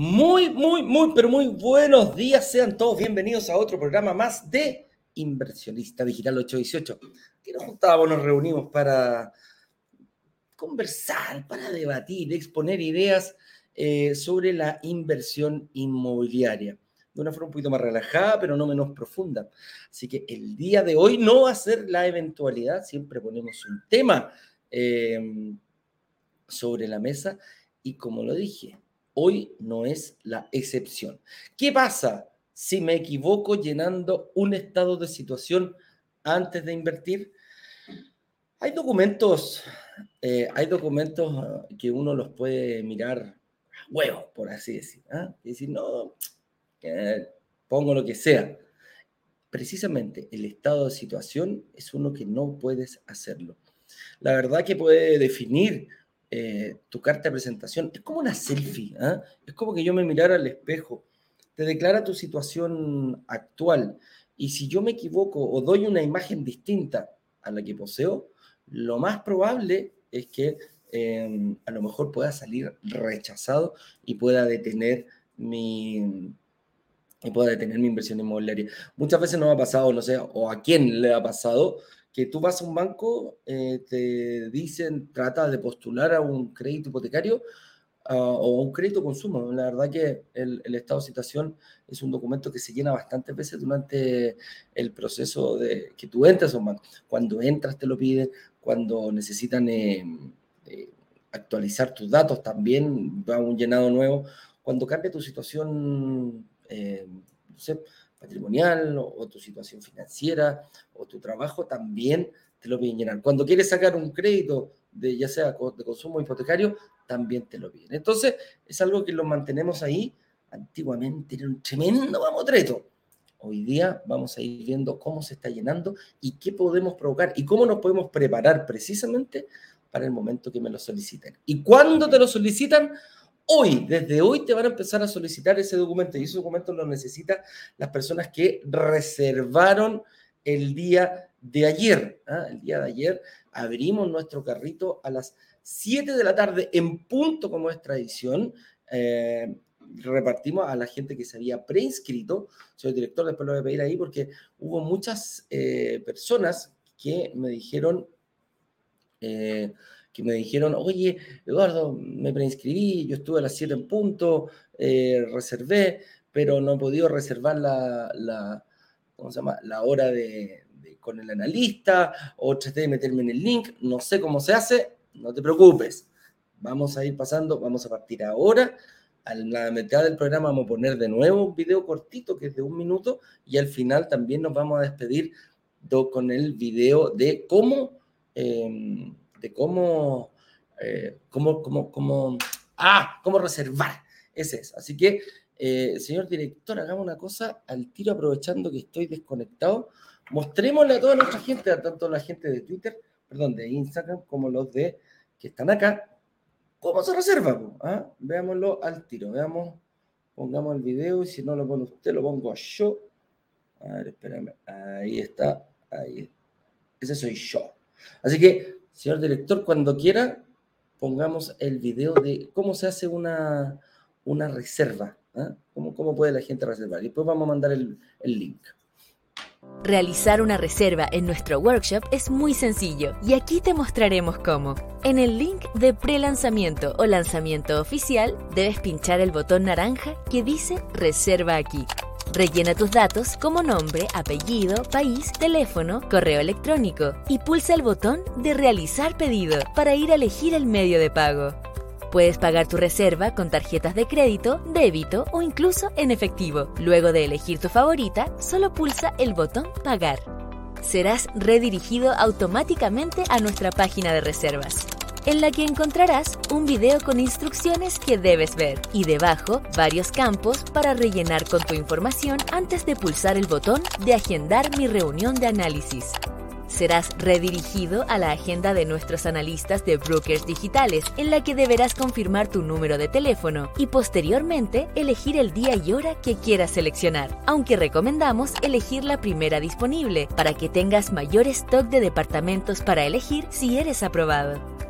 Muy, muy, muy, pero muy buenos días. Sean todos bienvenidos a otro programa más de Inversionista Digital 818. Que nos juntábamos, nos reunimos para conversar, para debatir, exponer ideas eh, sobre la inversión inmobiliaria. De una forma un poquito más relajada, pero no menos profunda. Así que el día de hoy no va a ser la eventualidad, siempre ponemos un tema eh, sobre la mesa y como lo dije, Hoy no es la excepción. ¿Qué pasa si me equivoco llenando un estado de situación antes de invertir? Hay documentos, eh, hay documentos ah, que uno los puede mirar huevo, por así decir. ¿ah? Y decir, no, pongo lo que sea. Precisamente el estado de situación es uno que no puedes hacerlo. La verdad que puede definir eh, tu carta de presentación. Es como una selfie, ¿ah? es como que yo me mirara al espejo, te declara tu situación actual. Y si yo me equivoco o doy una imagen distinta a la que poseo, lo más probable es que em, a lo mejor pueda salir rechazado y pueda detener mi, pueda detener mi inversión inmobiliaria. Muchas veces nos ha pasado, no sé, o a quién le ha pasado, que tú vas a un banco, eh, te dicen, trata de postular a un crédito hipotecario uh, o un crédito consumo. La verdad que el, el, estado de situación es un documento que se llena bastantes veces durante el proceso de que tú entras a un banco. Cuando entras te lo piden, cuando necesitan eh, eh, actualizar tus datos también va un llenado nuevo. Cuando cambia tu situación, eh, no sé, patrimonial o, tu situación financiera o tu trabajo, también te lo piden llenar. Cuando quieres sacar un crédito, de, ya sea de consumo hipotecario, también te lo piden. Entonces, es algo que lo mantenemos ahí. Antiguamente era un tremendo mamotreto. Hoy día vamos a ir viendo cómo se está llenando y qué podemos provocar y cómo nos podemos preparar precisamente para el momento que me lo soliciten. Y cuando te lo solicitan, hoy, desde hoy te van a empezar a solicitar ese documento y ese documento lo necesitan las personas que reservaron el día de ayer. ¿ah? El día de ayer abrimos nuestro carrito a las 7 de la tarde en punto como es tradición. Eh, repartimos a la gente que se había preinscrito. Soy el director, después lo voy a pedir ahí porque hubo muchas eh, personas que me dijeron... Que me dijeron, oye, Eduardo, me preinscribí, yo estuve a las 7 en punto, eh, reservé, pero no he podido reservar la, la, ¿cómo se llama? la hora de, con el analista, o traté de meterme en el link, no sé cómo se hace, no te preocupes. Vamos a ir pasando, vamos a partir ahora. A la mitad del programa vamos a poner de nuevo un video cortito que es de un minuto y al final también nos vamos a despedir con el video de cómo eh, de cómo, eh, cómo, cómo, cómo, ah, cómo reservar. Ese es. Así que, eh, señor director, hagamos una cosa al tiro aprovechando que estoy desconectado. Mostrémosle a toda nuestra gente, a tanto la gente de Twitter, perdón, de Instagram, como los de que están acá, cómo se reserva. ¿Ah? Veámoslo al tiro. Veamos, pongamos el video y si no lo pone usted, lo pongo yo. A ver, espérame. Ahí está. Ahí. Ese soy yo. Así que Señor director, cuando quiera, pongamos el video de cómo se hace una, una reserva. ¿eh? ¿Cómo, ¿Cómo, puede la gente reservar? Y después vamos a mandar el, el link. Realizar una reserva en nuestro workshop es muy sencillo y aquí te mostraremos cómo. En el link de pre-lanzamiento o lanzamiento oficial debes pinchar el botón naranja que dice Reserva aquí. Rellena tus datos como nombre, apellido, país, teléfono, correo electrónico y pulsa el botón de realizar pedido para ir a elegir el medio de pago. Puedes pagar tu reserva con tarjetas de crédito, débito o incluso en efectivo. Luego de elegir tu favorita, solo pulsa el botón Pagar. Serás redirigido automáticamente a nuestra página de reservas en la que encontrarás un video con instrucciones que debes ver y debajo varios campos para rellenar con tu información antes de pulsar el botón de agendar mi reunión de análisis. Serás redirigido a la agenda de nuestros analistas de brokers digitales, en la que deberás confirmar tu número de teléfono y posteriormente elegir el día y hora que quieras seleccionar, aunque recomendamos elegir la primera disponible para que tengas mayor stock de departamentos para elegir si eres aprobado.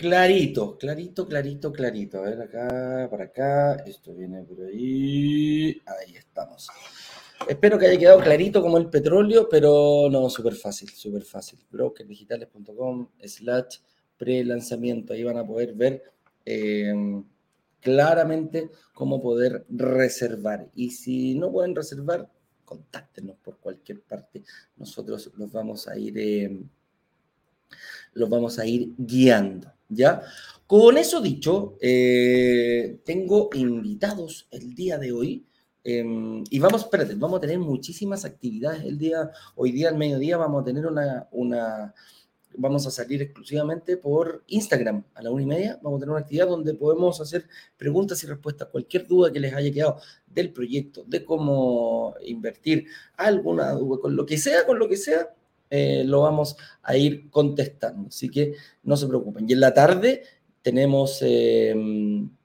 Clarito, clarito, clarito, clarito. A ver, acá, para acá. Esto viene por ahí. Ahí estamos. Espero que haya quedado clarito como el petróleo, pero no, súper fácil, súper fácil. Brokerdigitales.com slash pre-lanzamiento. Ahí van a poder ver eh, claramente cómo poder reservar. Y si no pueden reservar, contáctenos por cualquier parte. Nosotros los vamos a ir, eh, los vamos a ir guiando. ¿Ya? Con eso dicho, eh, tengo invitados el día de hoy. Em, y vamos, espérate, vamos a tener muchísimas actividades el día, hoy día al mediodía vamos a tener una, una, vamos a salir exclusivamente por Instagram a la una y media, vamos a tener una actividad donde podemos hacer preguntas y respuestas, cualquier duda que les haya quedado del proyecto, de cómo invertir, alguna duda, con lo que sea, con lo que sea, eh, lo vamos a ir contestando. Así que no se preocupen. Y en la tarde tenemos, eh, en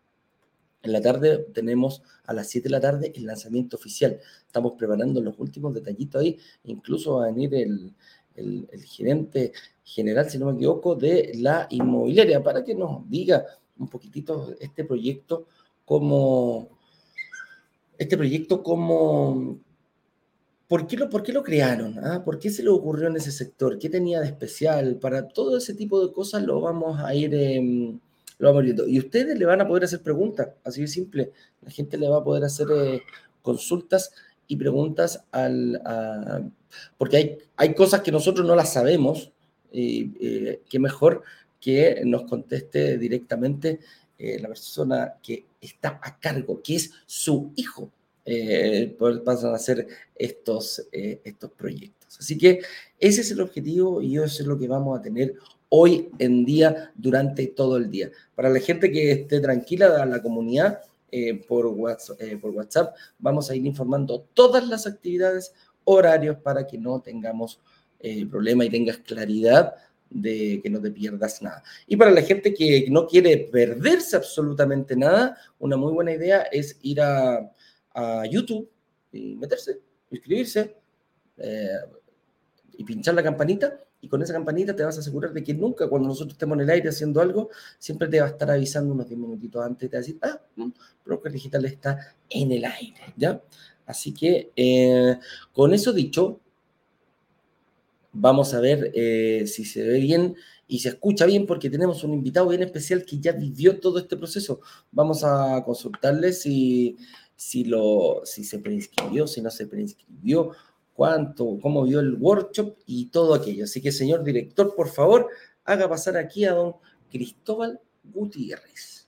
la tarde tenemos a las 7 de la tarde el lanzamiento oficial. Estamos preparando los últimos detallitos ahí. Incluso va a venir el, el, el gerente general, si no me equivoco, de la inmobiliaria para que nos diga un poquitito este proyecto como este proyecto como ¿Por qué, lo, ¿Por qué lo crearon? Ah? ¿Por qué se le ocurrió en ese sector? ¿Qué tenía de especial? Para todo ese tipo de cosas lo vamos a ir, eh, lo viendo. Y ustedes le van a poder hacer preguntas, así de simple. La gente le va a poder hacer eh, consultas y preguntas al... Porque hay, hay cosas que nosotros no las sabemos, y eh, qué mejor que nos conteste directamente eh, la persona que está a cargo, que es su hijo eh, pasan a hacer estos, eh, estos proyectos. Así que ese es el objetivo y eso es lo que vamos a tener hoy en día durante todo el día. Para la gente que esté tranquila la comunidad, eh, por, WhatsApp, eh, por WhatsApp, vamos a ir informando todas las actividades, horarios para que no tengamos problema y tengas claridad de que no te pierdas nada. Y para la gente que no quiere perderse absolutamente nada, una muy buena idea es ir a a YouTube y meterse, inscribirse eh, y pinchar la campanita. Y con esa campanita te vas a asegurar de que nunca, cuando nosotros estemos en el aire haciendo algo, siempre te va a estar avisando unos 10 minutitos antes. Te va a decir, ah, Broker Digital está en el aire, ¿ya? Así que eh, con eso dicho, vamos a ver eh, si se ve bien y se escucha bien porque tenemos un invitado bien especial que ya vivió todo este proceso. Vamos a consultarle si si, lo, si se preinscribió, si no se preinscribió, cuánto, cómo vio el workshop y todo aquello. Así que, señor director, por favor, haga pasar aquí a don Cristóbal Gutiérrez.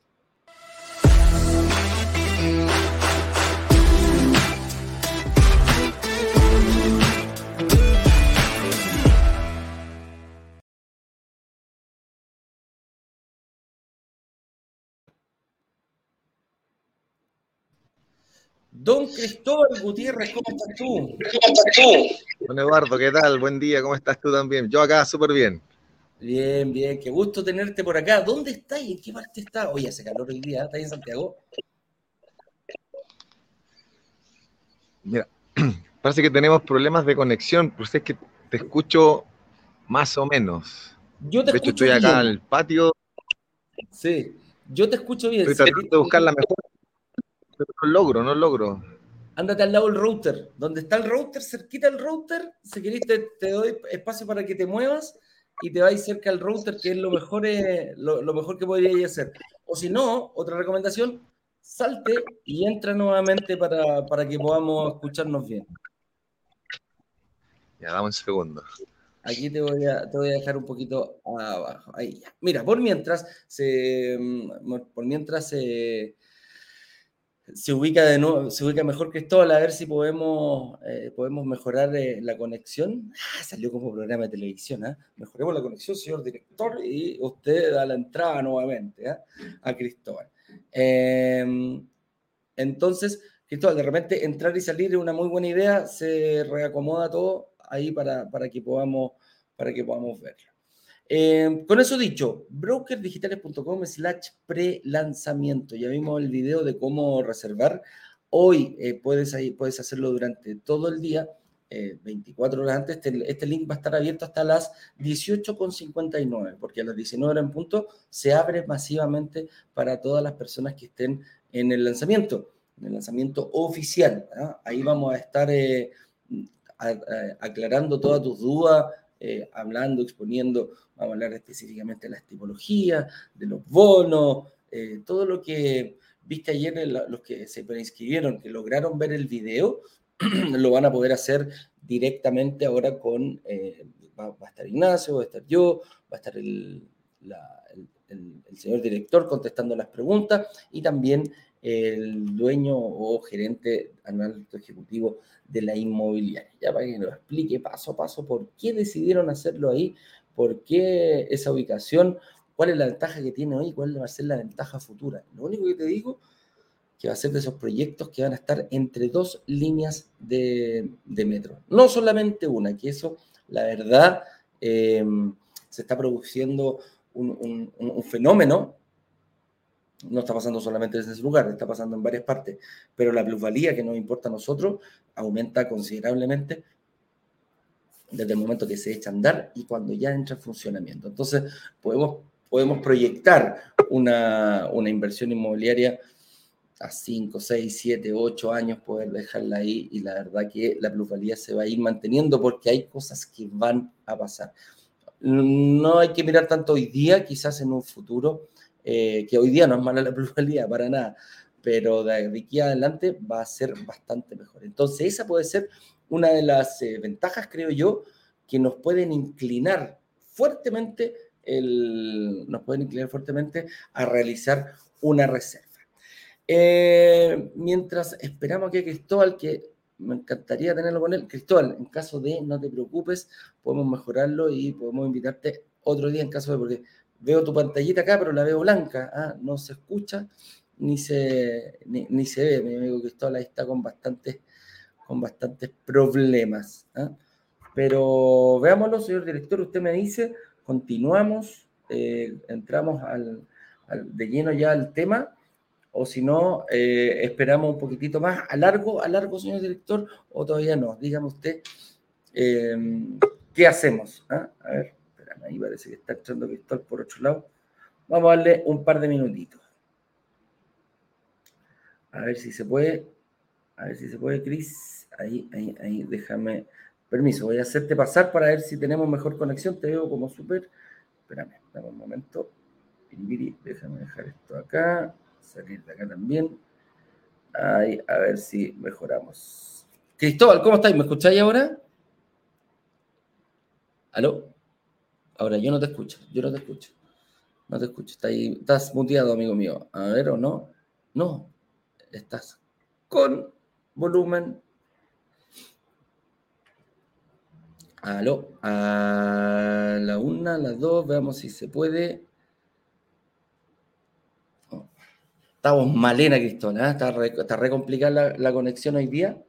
Don Cristóbal Gutiérrez, ¿cómo estás tú? ¿Cómo estás tú? Don Eduardo, ¿qué tal? Buen día, ¿cómo estás tú también? Yo acá súper bien. Bien, bien, qué gusto tenerte por acá. ¿Dónde estás y en qué parte estás? Oye, hace calor hoy día, ¿estás en Santiago? Mira, parece que tenemos problemas de conexión, pues es que te escucho más o menos. Yo te de hecho, estoy acá en el patio. Sí, yo te escucho bien. Estoy tratando de buscar la mejor pero no logro, no logro. Ándate al lado del router. Donde está el router, cerquita del router, si querés te, te doy espacio para que te muevas y te vais cerca al router, que es lo mejor, eh, lo, lo, mejor que podríais hacer. O si no, otra recomendación, salte y entra nuevamente para, para que podamos escucharnos bien. Ya, dame un segundo. Aquí te voy, a, te voy a dejar un poquito abajo. Ahí ya. Mira, por mientras se, por mientras se se ubica de nuevo, se ubica mejor Cristóbal, a ver si podemos, eh, podemos mejorar eh, la conexión. Ah, salió como programa de televisión, ¿eh? Mejoremos la conexión, señor director, y usted da la entrada nuevamente ¿ah? a Cristóbal. Em, entonces, Cristóbal, de repente entrar y salir es una muy buena idea, se reacomoda todo ahí para, para, que, podamos, para que podamos verlo. Eh, con eso dicho, brokerdigitales.com slash pre-lanzamiento. Ya vimos el video de cómo reservar. Hoy eh, puedes, puedes hacerlo durante todo el día, 24 eh, horas antes. Este, este, link va a estar abierto hasta las 18.59, porque a las 19 horas en punto se abre masivamente para todas las personas que estén en el lanzamiento, en el lanzamiento oficial. ¿ah? Ahí vamos a estar aclarando todas tus dudas eh, hablando, exponiendo, vamos a hablar específicamente de las tipologías, de los bonos, eh, todo lo que viste ayer, los que se preinscribieron, que lograron ver el video, lo van a poder hacer directamente ahora con, eh, va, a estar Ignacio, va a estar yo, va a estar el, señor director contestando las preguntas y también el dueño o gerente anual ejecutivo de la inmobiliaria. Ya para que nos explique paso a paso por qué decidieron hacerlo ahí, por qué esa ubicación, cuál es la ventaja que tiene hoy, cuál va a ser la ventaja futura. Lo único que te digo que va a ser de esos proyectos que van a estar entre dos líneas de, metro. No solamente una, que eso, la verdad, eh, se está produciendo un, un fenómeno no está pasando solamente en ese lugar, está pasando en varias partes, pero la plusvalía que nos importa a nosotros aumenta considerablemente desde el momento que se echa a andar y cuando ya entra en funcionamiento. Entonces, podemos, podemos proyectar una, una inversión inmobiliaria a 5, 6, 7, 8 años, poder dejarla ahí y la verdad que la plusvalía se va a ir manteniendo porque hay cosas que van a pasar. No hay que mirar tanto hoy día, quizás en un futuro eh, que hoy día no es mala la plusvalía para nada, pero de aquí adelante va a ser bastante mejor. Entonces, esa puede ser una de las eh, ventajas, creo yo, que nos pueden inclinar fuertemente, nos pueden inclinar fuertemente a realizar una reserva. Eh, mientras esperamos a Cristóbal, que me encantaría tenerlo con él. Cristóbal, en caso de no te preocupes, podemos mejorarlo y podemos invitarte otro día en caso de, porque veo tu pantallita acá, pero la veo blanca, ¿ah? no se escucha ni se, ni, se ve. Mi amigo Cristóbal ahí está con bastantes, con bastantes problemas. ¿ah? Pero veámoslo, señor director, usted me dice, continuamos, eh, entramos al, de lleno ya al tema, o si no, eh, esperamos un poquitito más, a largo, a largo, señor director, o todavía no. Dígame usted, eh, ¿qué hacemos? ¿Ah? A ver. Ahí parece que está echando Cristóbal por otro lado. Vamos a darle un par de minutitos. A ver si se puede. A ver si se puede, Cris. Ahí, ahí, ahí, déjame. Permiso, voy a hacerte pasar para ver si tenemos mejor conexión. Te veo como súper. Espérame, dame un momento. Déjame dejar esto acá. Salir de acá también. Ahí, a ver si mejoramos. Cristóbal, ¿cómo estáis? ¿Me escucháis ahora? ¿Aló? Ahora, yo no te escucho, yo no te escucho. No te escucho. Estás, ahí, estás muteado, amigo mío. A ver, ¿o no? No. Estás con volumen. Aló. A la una, a las dos, veamos si se puede. Oh. Estamos malena, Cristona. ¿eh? Está, re, está complicada la conexión hoy día.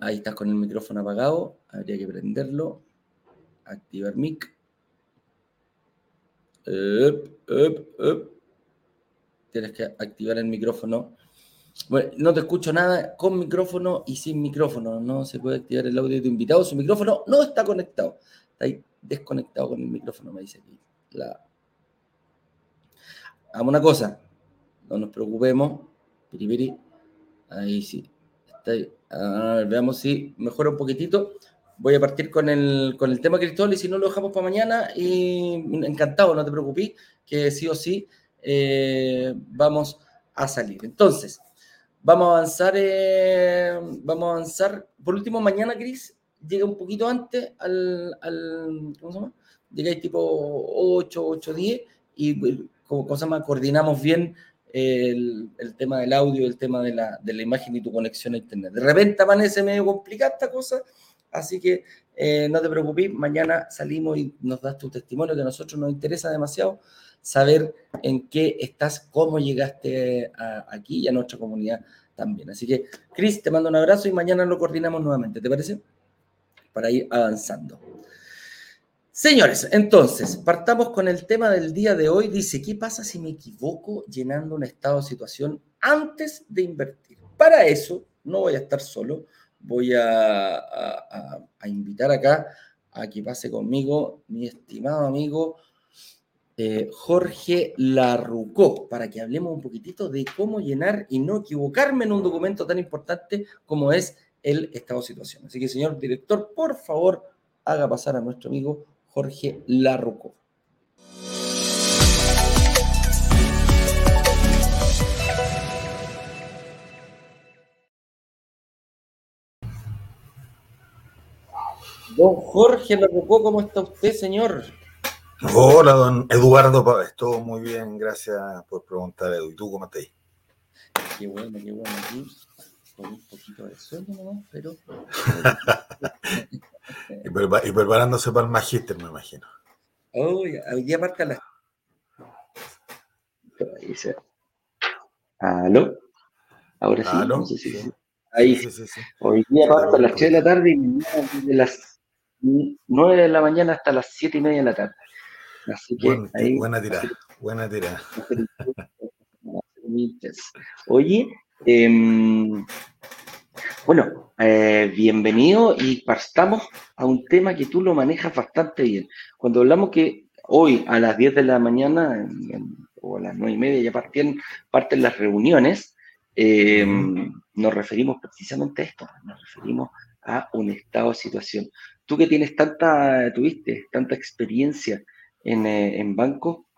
Ahí estás con el micrófono apagado. Habría que prenderlo activar mic. Tienes que activar el micrófono. Bueno, no te escucho nada con micrófono y sin micrófono. No se puede activar el audio de tu invitado. Su micrófono no está conectado. Está ahí desconectado con el micrófono, me dice aquí. Hagamos una cosa. No nos preocupemos. Piripiri. Ahí sí. Está ahí. veamos si mejora un poquitito voy a partir con el, con el tema Cristóbal y si no lo dejamos para mañana, y encantado, no te preocupes, que sí o sí eh, vamos a salir. Entonces, vamos a avanzar, eh, vamos a avanzar. Por último, mañana, Cris, llega un poquito antes al, al ¿cómo se llama? Llegáis tipo 8, 8, 10 y como cosa más coordinamos bien el, tema del audio, el tema de la, de la, imagen y tu conexión a internet. De repente amanece medio complicada esta cosa, así que eh, no te preocupes, mañana salimos y nos das tu testimonio, que a nosotros nos interesa demasiado saber en qué estás, cómo llegaste aquí y a nuestra comunidad también. Así que, Cris, te mando un abrazo y mañana lo coordinamos nuevamente, ¿te parece? Para ir avanzando. Señores, entonces, partamos con el tema del día de hoy. Dice, ¿qué pasa si me equivoco llenando un estado de situación antes de invertir? Para eso, no voy a estar solo, voy a, invitar acá a que pase conmigo mi estimado amigo eh, Jorge Larrucó, para que hablemos un poquitito de cómo llenar y no equivocarme en un documento tan importante como es el estado de situación. Así que, señor director, por favor, haga pasar a nuestro amigo Jorge Larrucó. Don Jorge Larrucó, ¿cómo está usted, señor? Hola, don Eduardo Pávez. Todo muy bien, gracias por preguntar, Edu. ¿Y tú cómo estás? Qué bueno, qué bueno. Aquí con un poquito de sueño nomás, pero. y, preparándose para el magíster, me imagino. Oh, hoy día parte a las. ¿Aló? Ahora sí. ¿Aló? No sé si... Ahí. Sí, sí, sí, Hoy día parte a las 3 de la tarde y de las 9 de la mañana hasta las 7 y media de la tarde. Así que ahí, buena tirada, buena tirada. Oye, em, bueno, eh, bienvenido y partamos a un tema que tú lo manejas bastante bien. Cuando hablamos que hoy a las 10 de la mañana o a las 9 y media ya parten, parten las reuniones, em, nos referimos precisamente a esto, nos referimos a un estado de situación. Tú que tienes tanta, tuviste tanta experiencia en, eh, en banco.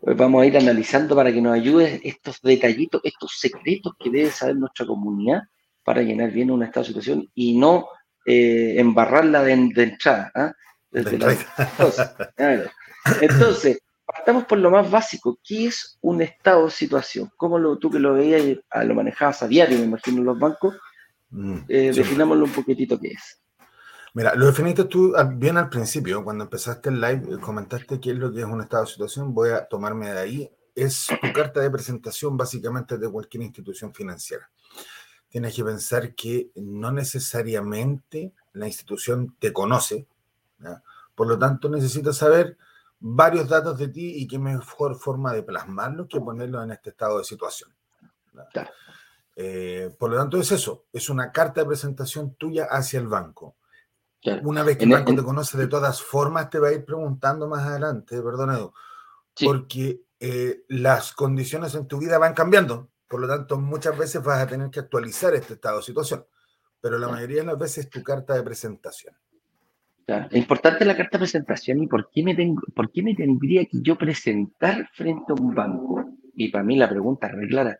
Pues vamos a ir analizando para que nos ayude estos detallitos, estos secretos que debe saber nuestra comunidad para llenar bien una estado de situación y no eh, embarrarla de, entrada. ¿ah? Entonces, partamos por lo más básico. ¿Qué es un estado de situación? ¿Cómo lo, tú que lo veías y lo manejabas a diario, me imagino, en los bancos? Mm, eh, definámoslo un poquitito qué es. Mira, lo definiste tú bien al principio, cuando empezaste el live, comentaste qué es lo que es un estado de situación, voy a tomarme de ahí. Es tu carta de presentación básicamente de cualquier institución financiera. Tienes que pensar que no necesariamente la institución te conoce, por lo tanto necesitas saber varios datos de ti y qué mejor forma de plasmarlos que ponerlos en este estado de situación. Eh, por lo tanto es eso, es una carta de presentación tuya hacia el banco una vez que el banco te conoce de todas formas, te va a ir preguntando más adelante, perdón, Edu, porque eh, las condiciones en tu vida van cambiando. Por lo tanto, muchas veces vas a tener que actualizar este estado de situación. Pero la mayoría de las veces es tu carta de presentación. Es importante la carta de presentación y por qué, me tengo, por qué me tendría que yo presentar frente a un banco. Y para mí la pregunta es clara.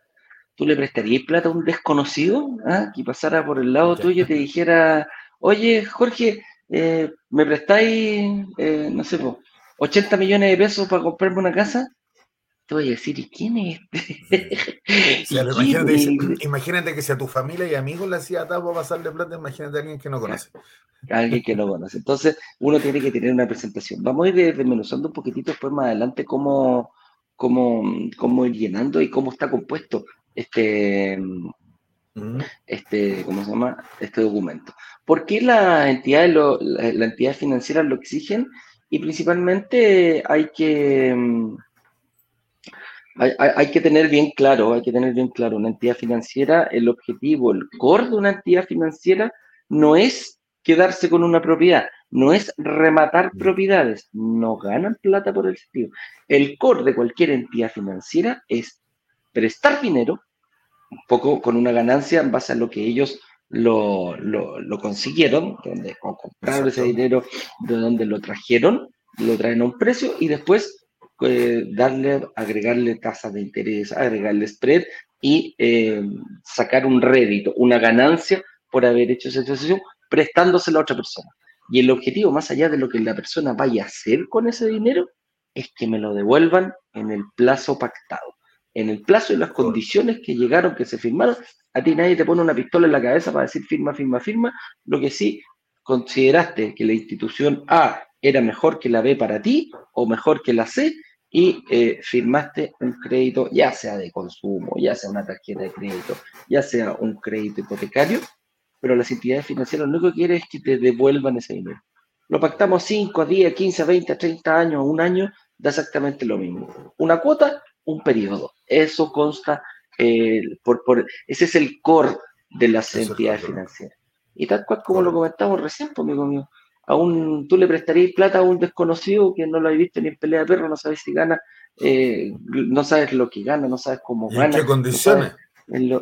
¿Tú le prestarías plata a un desconocido ¿ah? que pasara por el lado tuyo y te dijera, oye, Jorge, eh, ¿me prestáis, eh, no sé, 80 millones de pesos para comprarme una casa? Te voy a decir, ¿y quién es este? imagínate, que si a tu familia y amigos le hacía para pasarle plata, imagínate a alguien que no conoce. Alguien que no conoce. Entonces, uno tiene que tener una presentación. Vamos a ir desmenuzando un poquitito después más adelante cómo, cómo, cómo ir llenando y cómo está compuesto este, este, ¿cómo se llama? Este documento. ¿Por qué las entidades, la, entidad financiera lo exigen? Y principalmente hay que, mm, hay, que tener bien claro, hay que tener bien claro, una entidad financiera, el objetivo, el core de una entidad financiera no es quedarse con una propiedad, no es rematar propiedades, no ganan plata por el sentido. El core de cualquier entidad financiera es prestar dinero un poco con una ganancia en base a lo que ellos lo, consiguieron, donde compraron ese dinero, de donde lo trajeron, lo traen a un precio y después eh, darle, agregarle tasas de interés, agregarle spread y eh, sacar un rédito, una ganancia por haber hecho esa transacción, prestándosela a otra persona. Y el objetivo, más allá de lo que la persona vaya a hacer con ese dinero, es que me lo devuelvan en el plazo pactado en el plazo y las condiciones que llegaron, que se firmaron. A ti nadie te pone una pistola en la cabeza para decir firma, firma, firma. Lo que sí consideraste que la institución A era mejor que la B para ti o mejor que la C y eh, firmaste un crédito, ya sea de consumo, ya sea una tarjeta de crédito, ya sea un crédito hipotecario, pero las entidades financieras lo único que quieren es que te devuelvan ese dinero. Lo pactamos 5, 10, 15, 20, 30 años, un año, da exactamente lo mismo. Una cuota, un periodo. Eso consta, eh, por, por, ese es el core de las entidades financieras. Y tal cual como lo comentamos recién, pues, amigo mío, aún tú le prestarías plata a un desconocido que no lo has visto ni en pelea de perro, no sabes si gana, eh, no sabes lo que gana, no sabes cómo ¿Y gana. ¿En qué condiciones?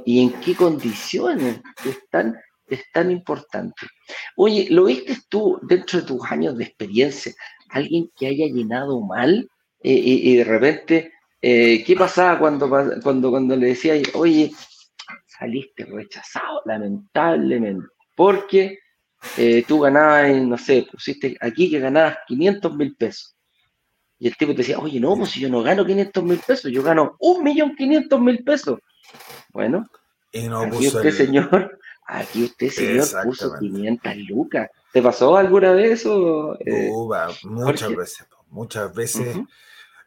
y en qué condiciones es tan, es tan importante. Oye, ¿lo viste tú dentro de tus años de experiencia? Alguien que haya llenado mal eh, y, y, de repente, eh, ¿qué pasaba cuando, cuando, cuando le decía, oye, saliste rechazado, lamentablemente, porque eh, tú ganabas, no sé, pusiste aquí que ganabas 500 mil pesos. Y el tipo te decía, oye, no, pues si yo no gano 500 mil pesos, yo gano 1.500.000 pesos. Bueno, y no aquí usted, el... señor, aquí usted, señor, puso 500 lucas. ¿Te pasó alguna vez eso? Eh, muchas veces, muchas veces uh -huh.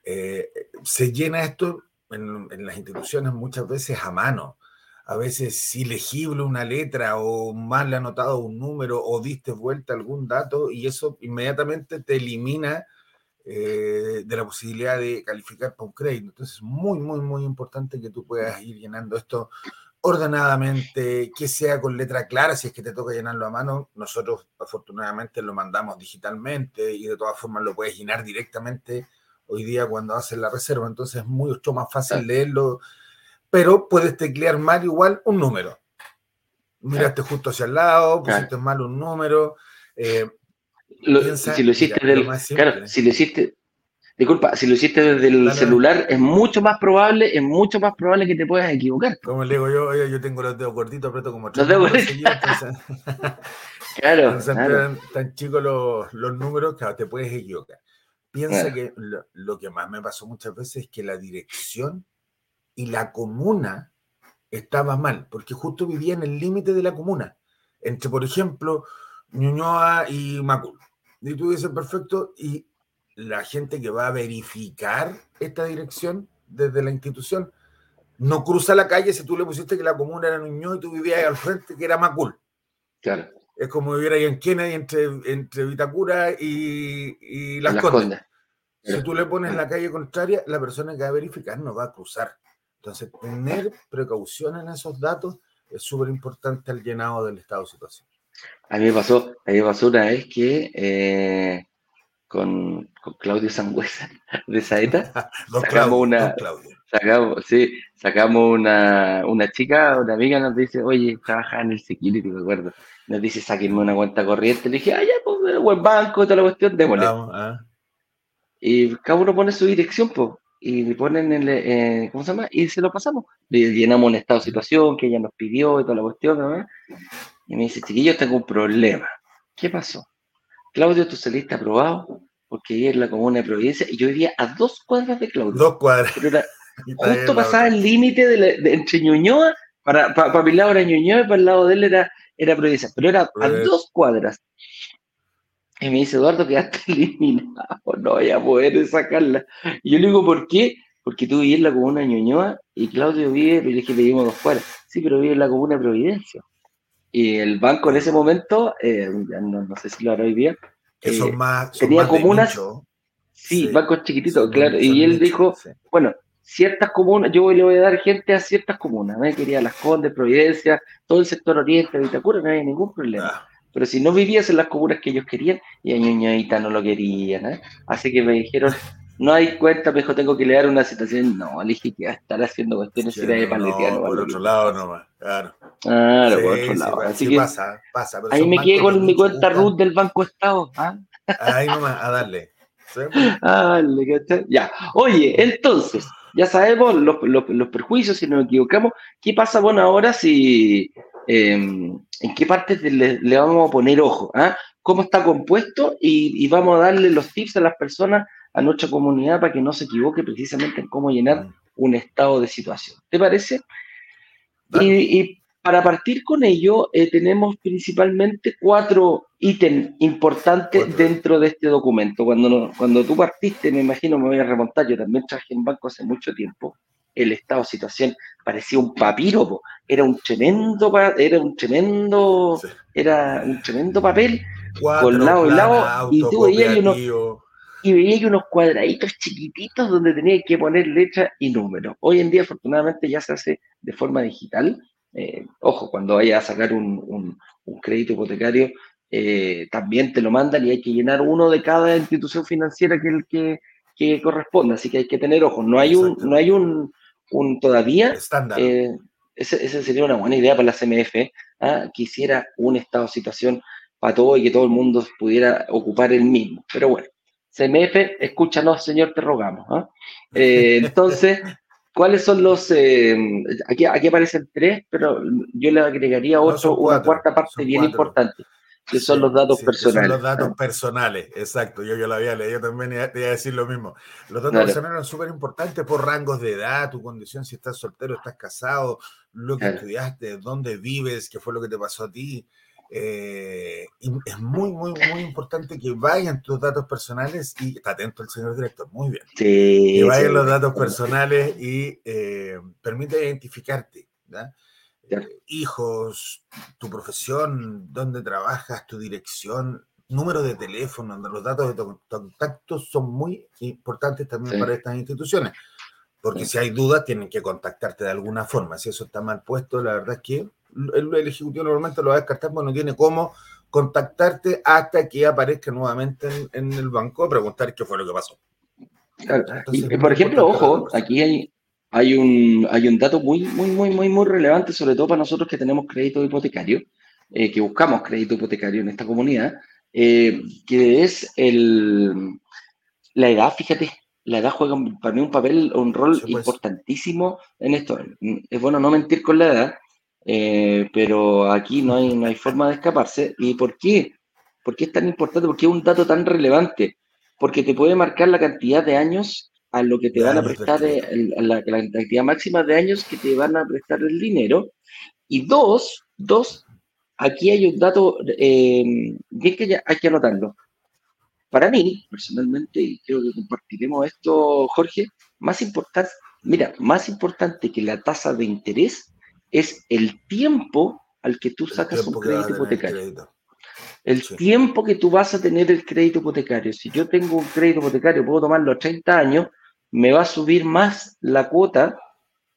Eh, se llena esto en, en, las instituciones muchas veces a mano. A veces ilegible una letra o mal anotado un número o diste vuelta algún dato y eso inmediatamente te elimina eh, de la posibilidad de calificar para un crédito. Entonces es muy, muy, muy importante que tú puedas ir llenando esto ordenadamente, que sea con letra clara, si es que te toca llenarlo a mano. Nosotros afortunadamente lo mandamos digitalmente y de todas formas lo puedes llenar directamente hoy día cuando haces la reserva. Entonces es mucho más fácil leerlo, pero puedes teclear mal igual un número. Miraste justo hacia el lado, pusiste mal un número. Eh, lo, piensa, si lo hiciste mira, del, lo claro, si lo hiciste disculpa, si lo hiciste desde el claro. celular es mucho más probable, es mucho más probable que te puedas equivocar. Como le digo yo, yo, yo tengo los dedos cortitos, aprieto como los dedos claro, entonces claro. tan chicos los, los, números que te puedes equivocar. Piensa que lo, lo, que más me pasó muchas veces es que la dirección y la comuna estaba mal, porque justo vivía en el límite de la comuna, entre, por ejemplo, Ñuñoa y Macul. Y tú dices, perfecto, y la gente que va a verificar esta dirección desde la institución no cruza la calle si tú le pusiste que la comuna era Ñuñoa y tú vivías al frente que era Macul. Claro. Es como vivir ahí en Kennedy entre, entre Vitacura y, y Las, Las Condes. Condes. Si tú le pones la calle contraria, la persona que va a verificar no va a cruzar. Entonces, tener precaución en esos datos es súper importante al llenado del estado de situación. A mí me pasó, a mí me pasó una vez que eh, con, con, Claudio Sangüesa de Saeta sacamos Claudio, una, sacamos, sí, sacamos una, una chica, una amiga nos dice, oye, trabaja en el security, me acuerdo. Nos dice, sáquenme una cuenta corriente. Le dije, ah, ya, pues, buen banco, toda la cuestión, démosle. Vamos, ah. Y cada uno pone su dirección, pues y ponen el, eh, ¿cómo se llama? Y se lo pasamos. Le llenamos un estado de situación que ella nos pidió y toda la cuestión, ¿no? Y me dice, chiquillos, tengo un problema. ¿Qué pasó? Claudio, tú saliste aprobado porque ella es la comuna de Providencia y yo vivía a dos cuadras de Claudio. Dos cuadras. Pero era, justo pasaba el límite de, de, entre Ñuñoa, para, para, para mi lado era Ñuñoa y para el lado de él era, era Providencia, pero era a dos cuadras. Y me dice, Eduardo, quedaste eliminado, no voy a poder sacarla. Y yo le digo, ¿por qué? Porque tú vives en la comuna de Ñuñoa y Claudio vive, le dije, le dimos dos cuadras. Sí, pero vive en la comuna de Providencia. Y el banco en ese momento, eh, ya no, no sé si lo hará hoy día, Que eh, son más. son tenía más comunas- sí, Sí. bancos chiquititos, claro. Y él nicho, dijo, sí. bueno, ciertas comunas, yo le voy a dar gente a ciertas comunas, ¿no? quería Las Condes, Providencia, todo el sector oriente, Vitacura, no había ningún problema. Ah, Pero si no vivías en las comunas que ellos querían, y a Ñuñoita no lo querían, ¿eh? Así que me dijeron, no hay cuenta, me dijo, tengo que leer una situación. No, le dije que estar haciendo cuestiones sí, de no, paletear. no, por otro lado nomás, claro. Claro, Sí, por otro lado. pa- Así que pasa, pasa. pero ahí me quedé con mi cuenta Ruth del Banco Estado. ¿ah? Ahí nomás, a darle. Ah, cachai. Ya. Oye, entonces, ya sabemos los, los- los perjuicios, si nos equivocamos. ¿Qué pasa, bueno, ahora si. Eh, ¿En qué partes le, le vamos a poner ojo? ah? ¿Cómo está compuesto? Y, y vamos a darle los tips a las personas, a nuestra comunidad, para que no se equivoque precisamente en cómo llenar un estado de situación. ¿Te parece? Y, para partir con ello, eh, tenemos principalmente cuatro ítems importantes dentro de este documento. Cuando, cuando tú partiste, me imagino, me voy a remontar, yo también trabajé en banco hace mucho tiempo, el estado de situación parecía un papiro, era un tremendo, era un tremendo, era un tremendo papel con lado y lado, y tú veías unos, y veía unos cuadraditos chiquititos donde tenía que poner letra y número. Hoy en día, afortunadamente, ya se hace de forma digital. Eh, ojo, cuando vayas a sacar un, crédito hipotecario, eh, también te lo mandan y hay que llenar uno de cada institución financiera que el que, que corresponda. Así que hay que tener ojo. No hay un, no hay un, un todavía. Estándar. Eh, ese, sería una buena idea para la CMF, ¿ah? que hiciera un estado de situación para todo y que todo el mundo pudiera ocupar el mismo. Pero bueno, CMF, escúchanos, señor, te rogamos. ¿ah? Eh, entonces, ¿cuáles son los... Eh, aquí, aquí aparecen tres, pero yo le agregaría otro, una cuarta parte bien importante que son los datos personales. Son los datos personales, exacto. Yo, yo lo había leído también y te iba a decir lo mismo. Los datos personales son súper importantes por rangos de edad, tu condición, si estás soltero, estás casado, lo que estudiaste, dónde vives, qué fue lo que te pasó a ti. Eh, es muy, muy, muy importante que vayan tus datos personales y está atento el señor director, muy bien. Sí, que vayan los datos personales y eh, permite identificarte. ¿verdad? Hijos, tu profesión, dónde trabajas, tu dirección, número de teléfono, los datos de contacto son muy importantes también para estas instituciones. Porque si hay dudas, tienen que contactarte de alguna forma. Si eso está mal puesto, la verdad es que el, Ejecutivo normalmente lo va a descartar porque no tiene cómo contactarte hasta que aparezca nuevamente en, el banco a preguntar qué fue lo que pasó. y, por ejemplo, ojo, aquí hay, hay un, hay un dato muy, muy, muy, muy, muy relevante, sobre todo para nosotros que tenemos crédito hipotecario, eh, que buscamos crédito hipotecario en esta comunidad, eh, que es el, la edad, fíjate, la edad juega para mí un papel, un rol pues. importantísimo en esto. Es bueno no mentir con la edad, eh, pero aquí no hay, no hay forma de escaparse. ¿Y por qué? ¿Por qué es tan importante? Porque es un dato tan relevante. Porque te puede marcar la cantidad de años a lo que te van a prestar, la, cantidad máxima de años que te van a prestar el dinero. Y dos, dos, aquí hay un dato eh, que hay que anotarlo. Para mí, personalmente, y creo que compartiremos esto, Jorge, más importante, mira, más importante que la tasa de interés es el tiempo al que tú sacas un crédito hipotecario. El tiempo que tú vas a tener el crédito hipotecario. Si yo tengo un crédito hipotecario, puedo tomarlo a 30 años, me va a subir más la cuota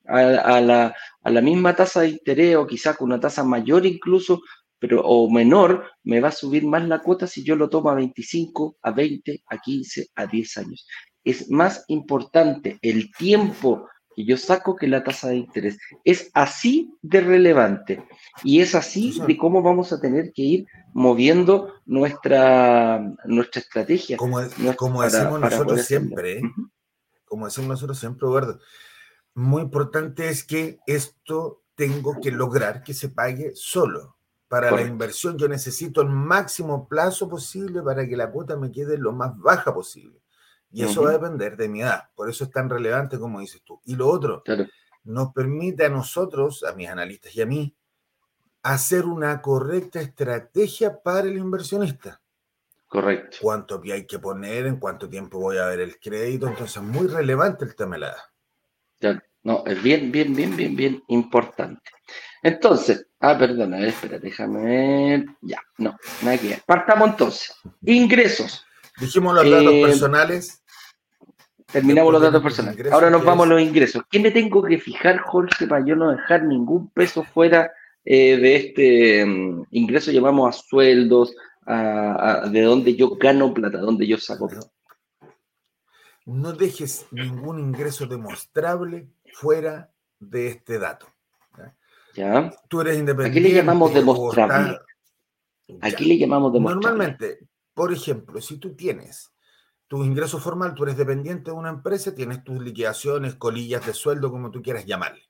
a, la, a la, misma tasa de interés o quizá con una tasa mayor incluso, pero o menor, me va a subir más la cuota si yo lo tomo a 25, a 20, a 15, a 10 años. Es más importante el tiempo que yo saco que la tasa de interés. Es así de relevante y es así de cómo vamos a tener que ir moviendo nuestra, nuestra estrategia. Como, como decimos nosotros siempre, como decimos nosotros siempre, Eduardo, muy importante es que esto tengo que lograr que se pague solo. Para la inversión yo necesito el máximo plazo posible para que la cuota me quede lo más baja posible. Y eso va a depender de mi edad. Por eso es tan relevante como dices tú. Y lo otro, nos permite a nosotros, a mis analistas y a mí, hacer una correcta estrategia para el inversionista. Correcto. Cuánto hay que poner, en cuánto tiempo voy a ver el crédito. Entonces, muy relevante el tema de la edad. Ya, no, es bien, bien, bien, bien, bien importante. Entonces, ah, perdona, espera, déjame ver. Ya, no, nada que ver. Partamos entonces. Ingresos. Dijimos los datos eh, personales. Terminamos los datos personales. Ahora nos vamos a los ingresos. ¿Qué me tengo que fijar, Jorge, para yo no dejar ningún peso fuera eh, de este mm, ingreso? Llamamos a sueldos, de dónde yo gano plata, dónde yo saco plata. No dejes ningún ingreso demostrable fuera de este dato. ¿Ya? Tú eres independiente. Aquí le llamamos demostrable. Aquí le llamamos demostrable. Normalmente, por ejemplo, si tú tienes tu ingreso formal, tú eres dependiente de una empresa, tienes tus liquidaciones, colillas de sueldo, como tú quieras llamarle.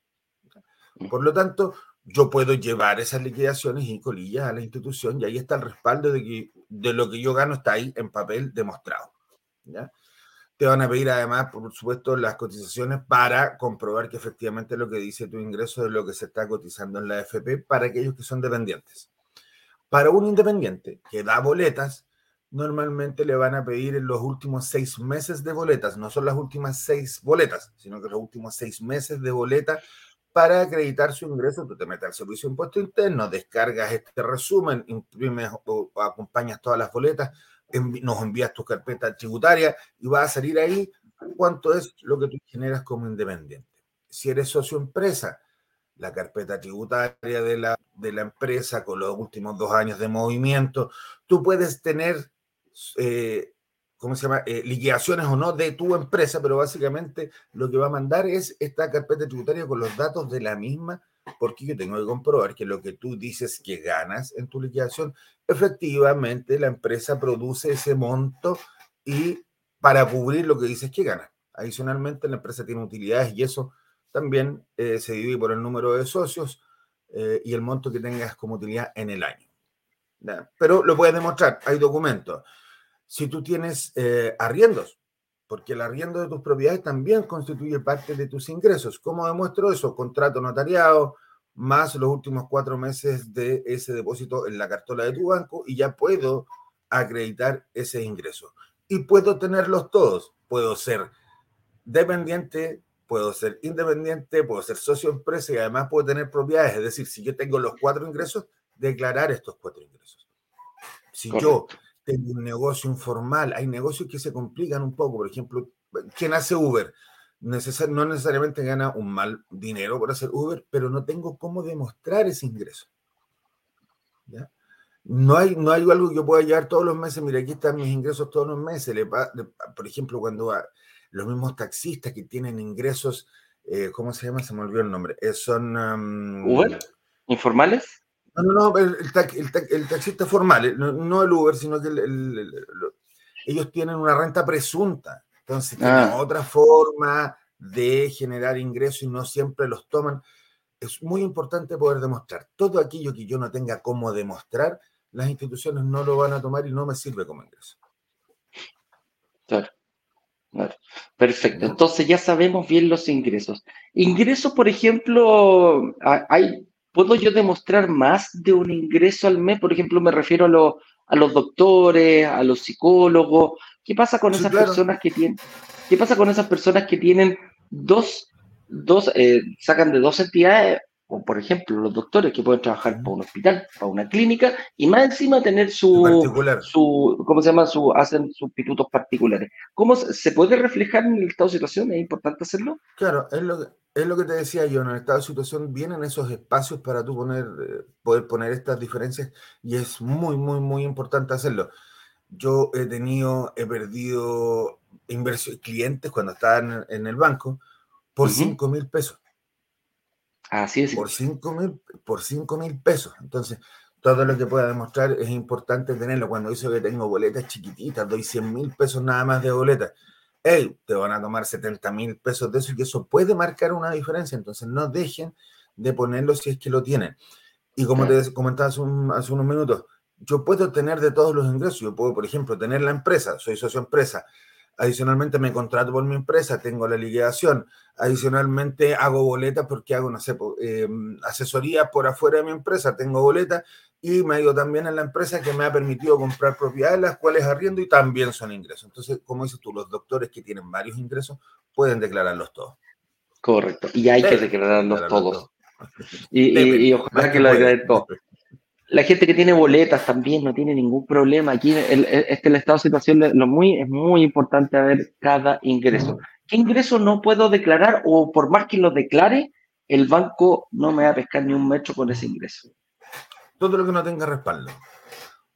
Por lo tanto, yo puedo llevar esas liquidaciones y colillas a la institución y ahí está el respaldo de que de lo que yo gano está ahí en papel demostrado. Te van a pedir además, por supuesto, las cotizaciones para comprobar que efectivamente lo que dice tu ingreso es lo que se está cotizando en la FP para aquellos que son dependientes. Para un independiente que da boletas, normalmente le van a pedir en los últimos seis meses de boletas, no son las últimas seis boletas, sino que los últimos seis meses de boleta para acreditar su ingreso. Tú te metes al servicio de impuesto interno, descargas este resumen, imprimes o, acompañas todas las boletas, nos envías tu carpeta tributaria y va a salir ahí cuánto es lo que tú generas como independiente. Si eres socio empresa, la carpeta tributaria de la, de la empresa con los últimos dos años de movimiento, tú puedes tener eh, ¿cómo se llama? Eh, liquidaciones o no de tu empresa, pero básicamente lo que va a mandar es esta carpeta tributaria con los datos de la misma, porque yo tengo que comprobar que lo que tú dices que ganas en tu liquidación, efectivamente la empresa produce ese monto y para cubrir lo que dices que gana. Adicionalmente, la empresa tiene utilidades y eso también eh, se divide por el número de socios y el monto que tengas como utilidad en el año. Pero lo puedes demostrar, hay documentos si tú tienes eh, arriendos, porque el arriendo de tus propiedades también constituye parte de tus ingresos. ¿Cómo demuestro eso? Contrato notariado más los últimos cuatro meses de ese depósito en la cartola de tu banco y ya puedo acreditar ese ingreso. Y puedo tenerlos todos. Puedo ser dependiente, puedo ser independiente, puedo ser socio empresa y además puedo tener propiedades. Es decir, si yo tengo los cuatro ingresos, declarar estos cuatro ingresos. Si yo tengo un negocio informal, hay negocios que se complican un poco, por ejemplo, quien hace Uber, no necesariamente gana un mal dinero por hacer Uber, pero no tengo cómo demostrar ese ingreso. No hay, no hay algo que yo pueda llevar todos los meses, mira, aquí están mis ingresos todos los meses. por ejemplo, cuando los mismos taxistas que tienen ingresos, eh, ¿cómo se llama? Se me olvidó el nombre. Eh, son... ¿Uber? ¿Informales? No, no, el, el, taxista formal, eh, no, el Uber, sino que ellos tienen una renta presunta. Entonces, tienen ah. otra forma de generar ingresos y no siempre los toman. Es muy importante poder demostrar. Todo aquello que yo no tenga cómo demostrar, las instituciones no lo van a tomar y no me sirve como ingreso. Claro. Perfecto. Entonces ya sabemos bien los ingresos. Ingresos, por ejemplo, hay ¿Puedo yo demostrar más de un ingreso al mes? Por ejemplo, me refiero a, a los doctores, a los psicólogos. ¿Qué pasa con esas personas que tienen, qué pasa con esas personas que tienen dos, dos eh, sacan de dos entidades o por ejemplo los doctores que pueden trabajar para un hospital, para una clínica, y más encima tener su, su ¿cómo se llama? Su, hacen sus pitutos particulares. ¿Cómo se puede reflejar en el estado de situación? ¿Es importante hacerlo? Claro, es lo, es lo que te decía yo, en el estado de situación vienen esos espacios para tú poner, eh, poder poner estas diferencias y es muy, muy, muy importante hacerlo. Yo he tenido, he perdido clientes cuando estaban en, el banco por 5 mil pesos Así es. Por 5 mil, por cinco mil pesos. Entonces, todo lo que pueda demostrar es importante tenerlo. Cuando dice que tengo boletas chiquititas, doy 100 mil pesos nada más de boletas. Hey, te van a tomar 70 mil pesos de eso y que eso puede marcar una diferencia. Entonces, no dejen de ponerlo si es que lo tienen. Y como te comentaba hace, hace unos minutos, yo puedo tener de todos los ingresos. Yo puedo, por ejemplo, tener la empresa, soy socio empresa, Adicionalmente me contrato por mi empresa, tengo la liquidación. Adicionalmente hago boletas porque hago, no sé, eh, asesoría por afuera de mi empresa, tengo boletas y me ha ido también en la empresa que me ha permitido comprar propiedades, las cuales arriendo y también son ingresos. Entonces, como dices tú, los doctores que tienen varios ingresos pueden declararlos todos. Correcto, y hay que declararlos todos. Y, ojalá que lo declaren todos la gente que tiene boletas también no tiene ningún problema. Aquí el, este el estado de situación lo muy, es muy importante ver cada ingreso. ¿Qué ingreso no puedo declarar o por más que lo declare, el banco no me va a pescar ni un metro con ese ingreso? Todo lo que no tenga respaldo.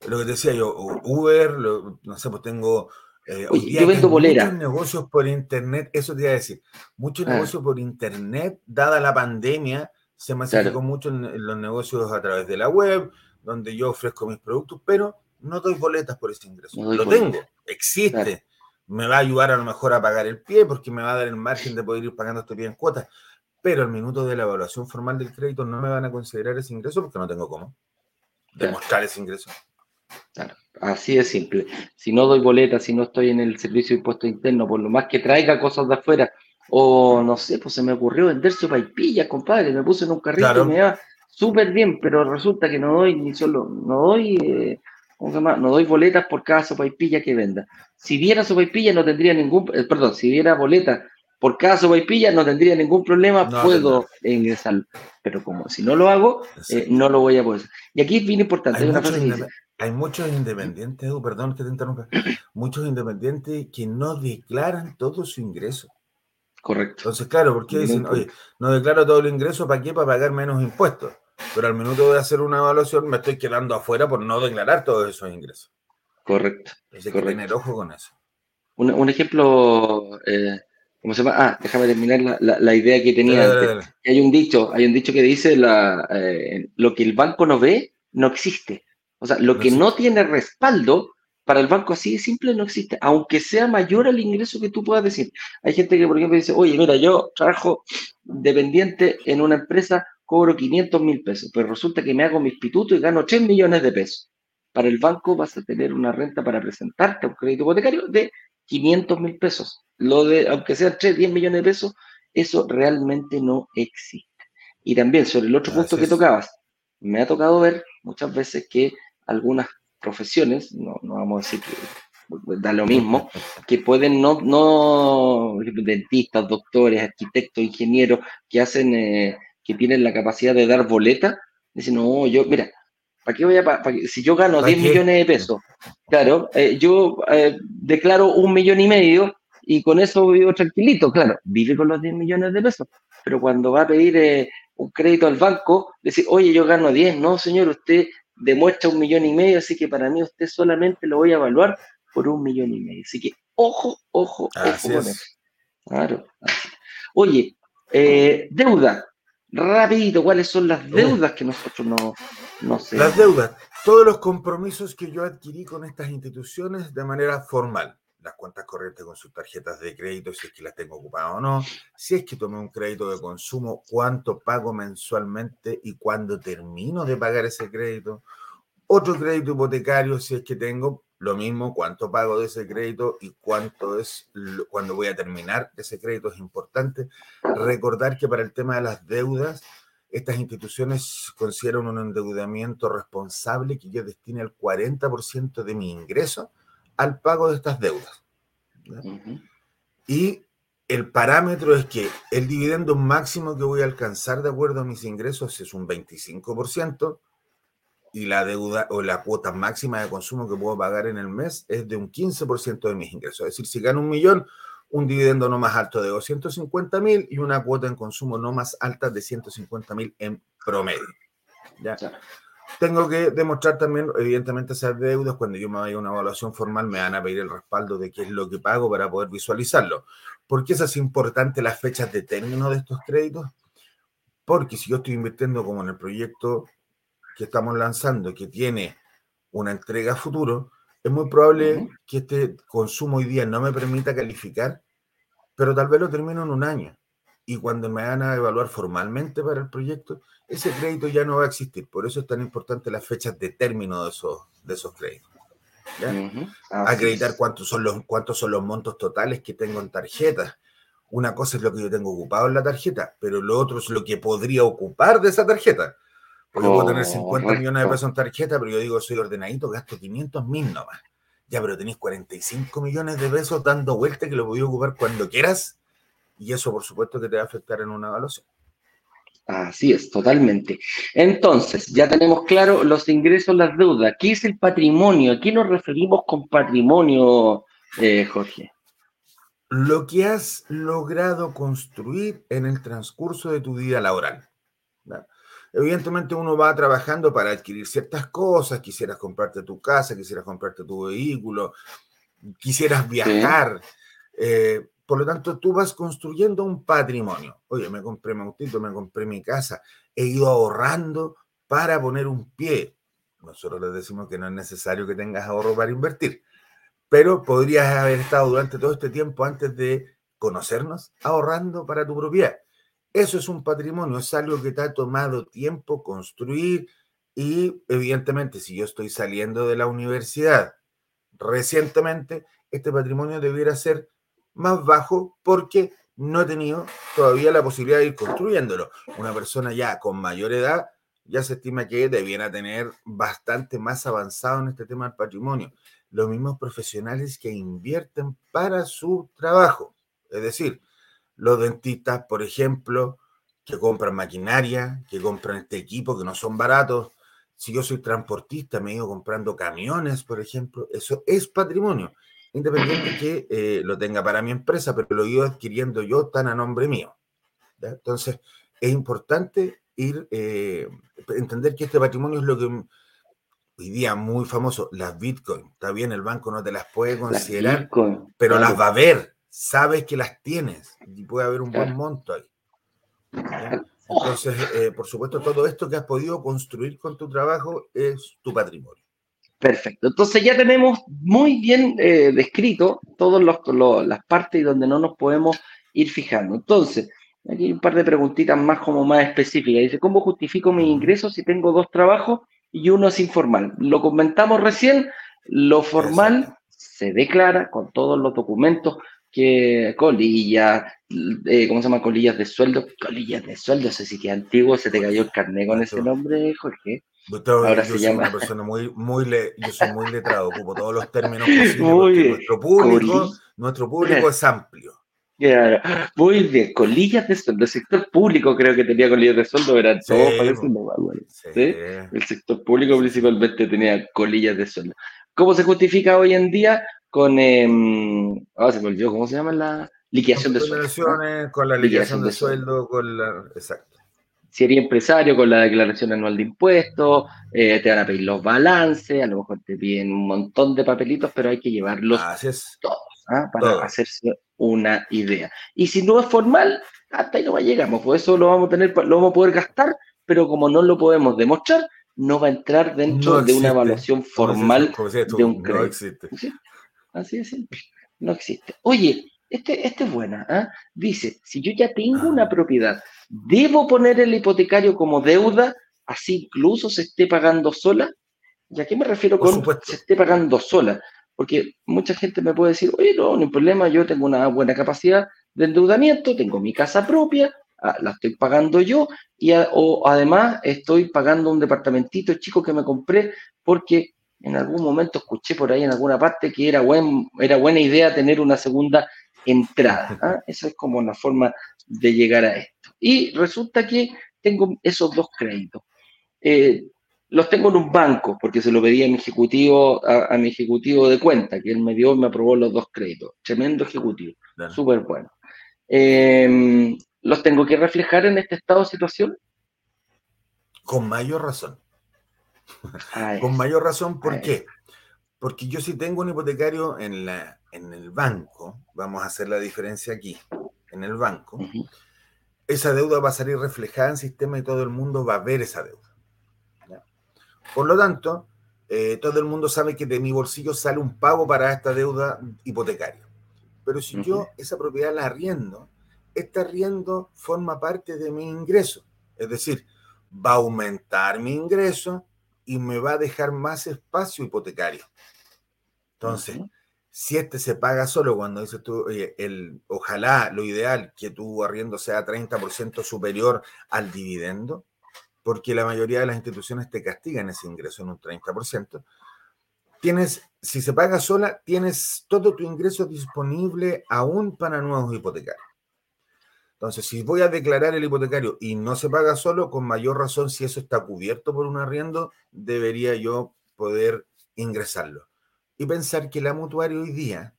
Lo que decía yo, Uber, no sé, pues tengo... Eh, yo vendo bolera. Muchos negocios por internet, eso te iba a decir, muchos ah. negocios por internet, dada la pandemia, se masificó mucho en, los negocios a través de la web, donde yo ofrezco mis productos, pero no doy boletas por ese ingreso. lo tengo, existe. Me va a ayudar a lo mejor a pagar el pie porque me va a dar el margen de poder ir pagando este pie en cuotas. Pero al minuto de la evaluación formal del crédito no me van a considerar ese ingreso porque no tengo cómo demostrar ese ingreso. Claro, así de simple. Si no doy boleta, si no estoy en el servicio de impuesto interno, por lo más que traiga cosas de afuera, o no sé, pues se me ocurrió vender paipilla, compadre, me puse en un carrito y me va súper bien, pero resulta que no doy ni solo, no doy, eh, No doy boletas por cada sopaipilla que venda. Si diera sopaipilla no tendría ningún, eh, perdón, si diera boleta por cada sopaipilla no tendría ningún problema, puedo ingresar. Pero como si no lo hago, eh, no lo voy a poder. Y aquí es bien importante. Hay, muchos, hay muchos independientes, perdón que te interrumpa, muchos independientes que no declaran todo su ingreso. Correcto. Entonces, claro, porque dicen, oye, no declaro todo el ingreso, ¿para qué? Para pagar menos impuestos. Pero al minuto de hacer una evaluación me estoy quedando afuera por no declarar todos esos ingresos. Correcto. Entonces, hay que tener ojo con eso. Un, ejemplo, eh, ¿cómo se llama? Ah, déjame terminar la, idea que tenía antes. Hay un dicho, hay un dicho que dice la, eh, lo que el banco no ve, no existe. O sea, lo que no tiene respaldo, para el banco así de simple no existe, aunque sea mayor el ingreso que tú puedas decir. Hay gente que, por ejemplo, dice, oye, mira, yo trabajo dependiente en una empresa, cobro 500 mil pesos, pero resulta que me hago mis pitutos y gano 3 millones de pesos. Para el banco vas a tener una renta para presentarte a un crédito hipotecario de 500 mil pesos. Lo de, aunque sea 3, 10 millones de pesos, eso realmente no existe. Y también sobre el otro punto que tocabas, me ha tocado ver muchas veces que algunas profesiones, no, no vamos a decir que da lo mismo, que pueden no, no dentistas, doctores, arquitectos, ingenieros, que hacen, eh, que tienen la capacidad de dar boleta, dicen, no, yo, mira, ¿para qué voy a, si yo gano 10 millones de pesos, claro, eh, yo eh, declaro un millón y medio y con eso vivo tranquilito, claro, vive con los 10 millones de pesos, pero cuando va a pedir un crédito al banco, dice, oye, yo gano 10, no, señor, usted demuestra un millón y medio, así que para mí usted solamente lo voy a evaluar por un millón y medio. Así que ojo, ojo, ojo con eso. Claro. Oye, eh, deuda. Rapidito, ¿cuáles son las deudas que nosotros no, no sé? Las deudas, todos los compromisos que yo adquirí con estas instituciones de manera formal las cuentas corrientes con sus tarjetas de crédito, si es que las tengo ocupadas o no, si es que tomé un crédito de consumo, cuánto pago mensualmente y cuándo termino de pagar ese crédito. Otro crédito hipotecario, si es que tengo, lo mismo, cuánto pago de ese crédito y cuánto es cuando voy a terminar ese crédito. Es importante recordar que para el tema de las deudas, estas instituciones consideran un endeudamiento responsable que yo destine el 40% de mi ingreso al pago de estas deudas. Y el parámetro es que el dividendo máximo que voy a alcanzar de acuerdo a mis ingresos es un 25% y la deuda o la cuota máxima de consumo que puedo pagar en el mes es de un 15% de mis ingresos. Es decir, si gano un millón, un dividendo no más alto de 250 mil y una cuota en consumo no más alta de 150 mil en promedio. ¿Ya? Tengo que demostrar también, evidentemente, esas deudas. Cuando yo me vaya a una evaluación formal, me van a pedir el respaldo de qué es lo que pago para poder visualizarlo. ¿Por qué es así importante las fechas de término de estos créditos? Porque si yo estoy invirtiendo como en el proyecto que estamos lanzando, que tiene una entrega a futuro, es muy probable que este consumo hoy día no me permita calificar, pero tal vez lo termino en un año y cuando me van a evaluar formalmente para el proyecto, ese crédito ya no va a existir. Por eso es tan importante las fechas de término de esos, de esos créditos. Acreditar cuántos son, los, cuántos son los montos totales que tengo en tarjeta. Una cosa es lo que yo tengo ocupado en la tarjeta, pero lo otro es lo que podría ocupar de esa tarjeta. Porque puedo tener 50 millones de pesos en tarjeta, pero yo digo, soy ordenadito, gasto 500 mil nomás. Ya, pero tenéis 45 millones de pesos dando vuelta que lo podía ocupar cuando quieras y eso, por supuesto, que te va a afectar en una evaluación. Así es, totalmente. Entonces, ya tenemos claro los ingresos, las deudas. ¿Qué es el patrimonio? ¿A qué nos referimos con patrimonio, eh, Jorge? Lo que has logrado construir en el transcurso de tu vida laboral. Evidentemente uno va trabajando para adquirir ciertas cosas, quisieras comprarte tu casa, quisieras comprarte tu vehículo, quisieras viajar, eh, por lo tanto, tú vas construyendo un patrimonio. Oye, me compré mi autito, me compré mi casa, he ido ahorrando para poner un pie. Nosotros les decimos que no es necesario que tengas ahorro para invertir, pero podrías haber estado durante todo este tiempo antes de conocernos ahorrando para tu propiedad. Eso es un patrimonio, es algo que te ha tomado tiempo construir, Y evidentemente, si yo estoy saliendo de la universidad recientemente, este patrimonio debiera ser más bajo porque no he tenido todavía la posibilidad de ir construyéndolo. Una persona ya con mayor edad ya se estima que debiera tener bastante más avanzado en este tema del patrimonio. Los mismos profesionales que invierten para su trabajo. Es decir, los dentistas, por ejemplo, que compran maquinaria, que compran este equipo, que no son baratos. Si yo soy transportista, me he ido comprando camiones, por ejemplo, eso es patrimonio, independiente que eh, lo tenga para mi empresa, pero lo he ido adquiriendo yo tan a nombre mío. Entonces, es importante ir, eh, entender que este patrimonio es lo que hoy día muy famoso, las Bitcoin. Está bien, el banco no te las puede considerar, pero las va a ver, sabes que las tienes y puede haber un buen monto ahí. Entonces, eh, por supuesto, todo esto que has podido construir con tu trabajo es tu patrimonio. Perfecto. Entonces ya tenemos muy bien eh, descrito todas las partes donde no nos podemos ir fijando. Entonces, aquí hay un par de preguntitas más como más específicas. Dice, ¿cómo justifico mis ingresos si tengo dos trabajos y uno es informal? Lo comentamos recién, lo formal se declara con todos los documentos que colillas, eh, ¿cómo se llama? Colillas de sueldo, colillas de sueldo, no sé si que antiguo, se te cayó el carnet con ese nombre, Jorge. Ahora yo se soy llama... una persona muy, muy, yo soy muy letrado, ocupo todos los términos posibles, nuestro público, nuestro público es amplio. Claro, muy bien, colillas de sueldo. El sector público creo que tenía colillas de sueldo, eran todos El sector público principalmente tenía colillas de sueldo. ¿Cómo se justifica hoy en día? Con. Eh, se me olvidó, ¿cómo se llama la liquidación de sueldo? Con la liquidación, de, sueldo, con la. Exacto. Si eres empresario, con la declaración anual de impuestos, eh, te van a pedir los balances, a lo mejor te piden un montón de papelitos, pero hay que llevarlos todos ¿ah? para hacerse una idea. Y si no es formal, hasta ahí no llegamos, por eso lo vamos a tener, lo vamos a poder gastar, pero como no lo podemos demostrar, no va a entrar dentro de una evaluación formal de un crédito. No existe. Así de simple. No existe. Oye, este, este es buena. ¿ah? Dice, si yo ya tengo una propiedad, ¿debo poner el hipotecario como deuda, así incluso se esté pagando sola? ¿Y a qué me refiero con se esté pagando sola? Porque mucha gente me puede decir, oye, no, no hay problema, yo tengo una buena capacidad de endeudamiento, tengo mi casa propia, ah, la estoy pagando yo, y o además estoy pagando un departamentito chico que me compré porque en algún momento escuché por ahí en alguna parte que era, buen, era buena idea tener una segunda entrada. ¿ah? Esa es como una forma de llegar a esto. Y resulta que tengo esos dos créditos. Eh, los tengo en un banco, porque se lo pedí a mi ejecutivo, a, mi ejecutivo de cuenta, que él me dio y me aprobó los dos créditos. Tremendo ejecutivo, súper bueno. Eh, ¿Los tengo que reflejar en este estado de situación? Con mayor razón. Con mayor razón, ¿por qué? Porque yo si tengo un hipotecario en, la, en el banco, vamos a hacer la diferencia aquí, en el banco, esa deuda va a salir reflejada en el sistema y todo el mundo va a ver esa deuda. Por lo tanto, eh, todo el mundo sabe que de mi bolsillo sale un pago para esta deuda hipotecaria. Pero si yo esa propiedad la arriendo, este arriendo forma parte de mi ingreso. Es decir, va a aumentar mi ingreso y me va a dejar más espacio hipotecario. Entonces, si este se paga solo cuando dices tú, el, ojalá lo ideal que tu arriendo sea 30% superior al dividendo, porque la mayoría de las instituciones te castigan ese ingreso en un 30%. Tienes, si se paga sola, tienes todo tu ingreso disponible aún para nuevos hipotecarios. Entonces, si voy a declarar el hipotecario y no se paga solo, con mayor razón, si eso está cubierto por un arriendo, debería yo poder ingresarlo. Y pensar que la mutuaria hoy día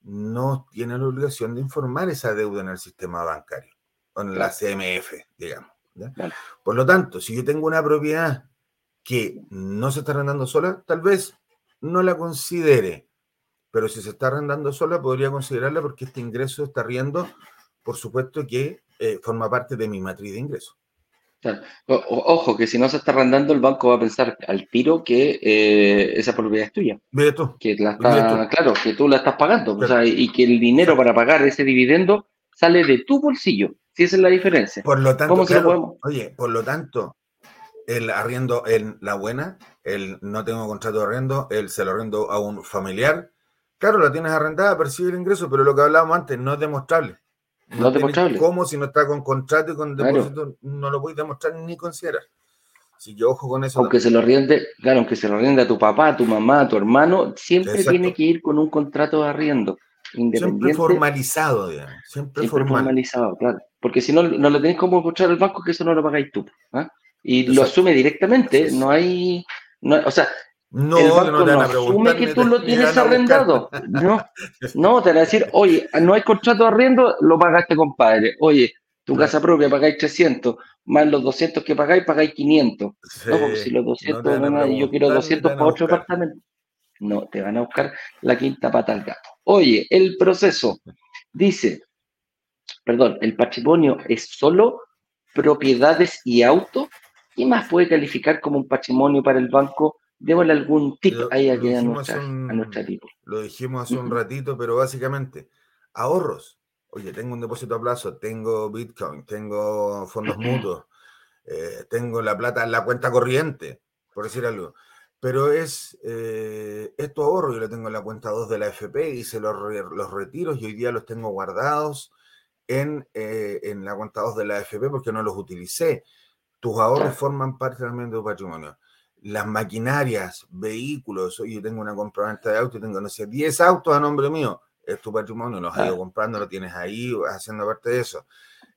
no tiene la obligación de informar esa deuda en el sistema bancario, o en la CMF, digamos. Por lo tanto, si yo tengo una propiedad que no se está arrendando sola, tal vez no la considere, pero si se está arrendando sola, podría considerarla porque este ingreso está riendo por supuesto que eh, forma parte de mi matriz de ingresos. ojo, que si no se está arrendando, el banco va a pensar al tiro que eh, esa propiedad es tuya. Mira tú. Que la está, claro, que tú la estás pagando. y que el dinero para pagar ese dividendo sale de tu bolsillo. Si esa es la diferencia. Por lo tanto, ¿Cómo oye, por lo tanto, el arriendo en la buena, el no tengo contrato de arriendo, el se lo arriendo a un familiar. Claro, la tienes arrendada, percibe el ingreso, pero lo que hablábamos antes no es demostrable. No, demostrable. ¿Cómo si no está con contrato y con depósito? No lo puedes demostrar ni considerar. Así que ojo con eso. Aunque se lo riende, claro, aunque se lo riende a tu papá, a tu mamá, a tu hermano, siempre tiene que ir con un contrato de arriendo. Siempre formalizado, digamos. Siempre, formalizado, claro. Porque si no, no lo tenés como mostrar al banco que eso no lo pagáis tú. ¿ah? Y lo asume directamente, no hay. No, o sea, no, el banco no, asume que tú lo tienes arrendado. No, no, te van a decir, oye, no hay contrato de arriendo, lo pagaste, compadre. Oye, tu casa propia pagáis 300, más los 200 que pagáis, pagáis 500. no, porque si los 200, yo quiero 200 para otro apartamento. No, te van a buscar la quinta pata al gato. Oye, el proceso dice, perdón, el patrimonio es solo propiedades y auto. ¿Qué más puede calificar como un patrimonio para el banco? Démosle algún tip ahí a, nuestra, a nuestra tipo. Lo dijimos hace un ratito, pero básicamente, ahorros. Oye, tengo un depósito a plazo, tengo Bitcoin, tengo fondos mutuos, eh, tengo la plata en la cuenta corriente, por decir algo pero es, eh, esto ahorro, yo lo tengo en la cuenta 2 de la FP, hice los, los retiros y hoy día los tengo guardados en, eh, en la cuenta 2 de la FP porque no los utilicé. Tus ahorros forman parte también de tu patrimonio. Las maquinarias, vehículos, yo tengo una compraventa de autos, tengo, no sé, 10 autos a nombre mío, es tu patrimonio, los has ido comprando, lo tienes ahí, haciendo parte de eso.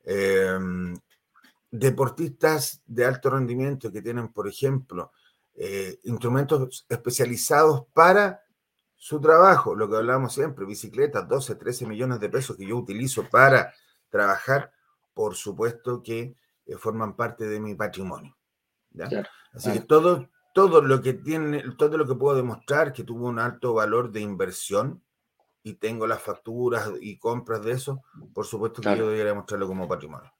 Em, deportistas de alto rendimiento que tienen, por ejemplo, eh, instrumentos especializados para su trabajo, lo que hablamos siempre, bicicletas, 12, 13 millones de pesos que yo utilizo para trabajar, por supuesto que eh, forman parte de mi patrimonio. Así que todo, todo lo que tiene, todo lo que puedo demostrar que tuvo un alto valor de inversión y tengo las facturas y compras de eso, por supuesto que yo debería mostrarlo como patrimonio.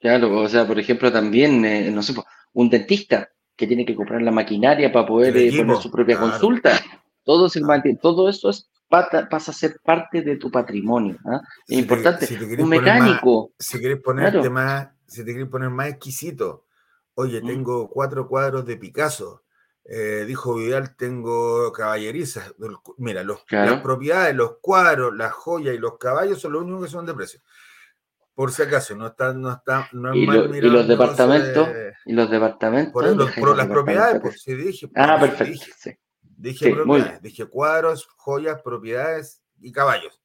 Claro, o sea, por ejemplo, también, eh, no sé, un dentista que tiene que comprar la maquinaria para poder eh, poner su propia consulta. Todo, se todo eso es, pasa a ser parte de tu patrimonio. ¿ah? Es importante. un mecánico. si quieres ponerte más, si te quieres poner más exquisito, oye, mm. tengo cuatro cuadros de Picasso. Eh, dijo Vidal, tengo caballerizas. Mira, los, las propiedades, los cuadros, las joyas y los caballos son los únicos que son de precio por si acaso, no está, no está, no es ¿Y, mal ¿Y los departamentos? ¿Y los departamentos? Por, las propiedades, pues sí dije. ah, perfecto. Dije, sí. dije propiedades, dije cuadros, joyas, propiedades y caballos.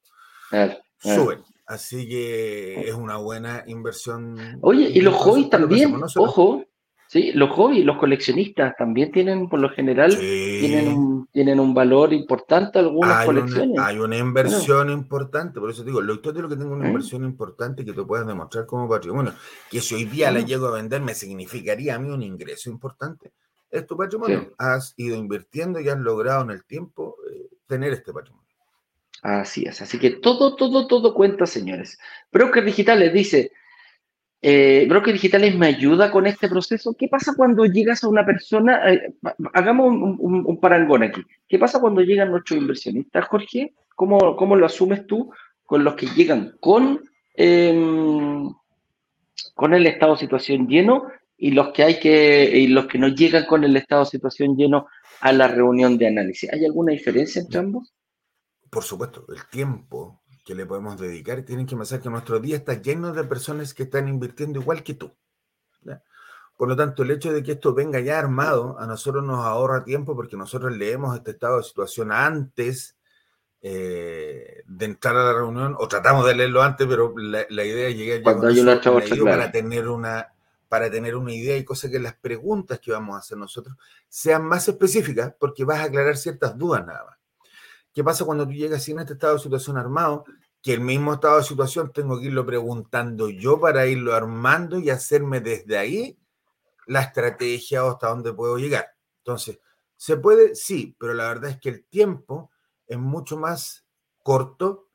Suben. Así que es una buena inversión. Oye, y los hobbies también, ojo, Sí, los hobbies, los coleccionistas también tienen, por lo general, tienen, un, tienen un valor importante algunas colecciones. hay una inversión importante, por eso digo, lo de lo que tengo una ¿Eh? inversión importante que te puedas demostrar como patrimonio, que si hoy día la llego a vender me significaría a mí un ingreso importante. Es tu patrimonio. Has ido invirtiendo y has logrado en el tiempo eh, tener este patrimonio. Así es, así que todo, todo, todo cuenta, señores. Broker Digitales dice, eh, Digitales me ayuda con este proceso. ¿Qué pasa cuando llegas a una persona? Eh, hagamos un, parangón aquí. ¿Qué pasa cuando llegan nuestros inversionistas, Jorge? ¿Cómo, cómo lo asumes tú con los que llegan con, em, con el estado de situación lleno y los que hay que y los que no llegan con el estado de situación lleno a la reunión de análisis? ¿Hay alguna diferencia entre ambos? Por supuesto, el tiempo que le podemos dedicar, tienen que pensar que nuestro día está lleno de personas que están invirtiendo igual que tú. Por lo tanto, el hecho de que esto venga ya armado, a nosotros nos ahorra tiempo porque nosotros leemos este estado de situación antes eh, de entrar a la reunión, o tratamos de leerlo antes, pero la, idea es llegar ya para tener una para tener una idea y cosa que las preguntas que vamos a hacer nosotros sean más específicas porque vas a aclarar ciertas dudas nada más. ¿Qué pasa cuando tú llegas sin este estado de situación armado? Que el mismo estado de situación tengo que irlo preguntando yo para irlo armando y hacerme desde ahí la estrategia o hasta dónde puedo llegar. Entonces, ¿se puede? Sí, pero la verdad es que el tiempo es mucho más corto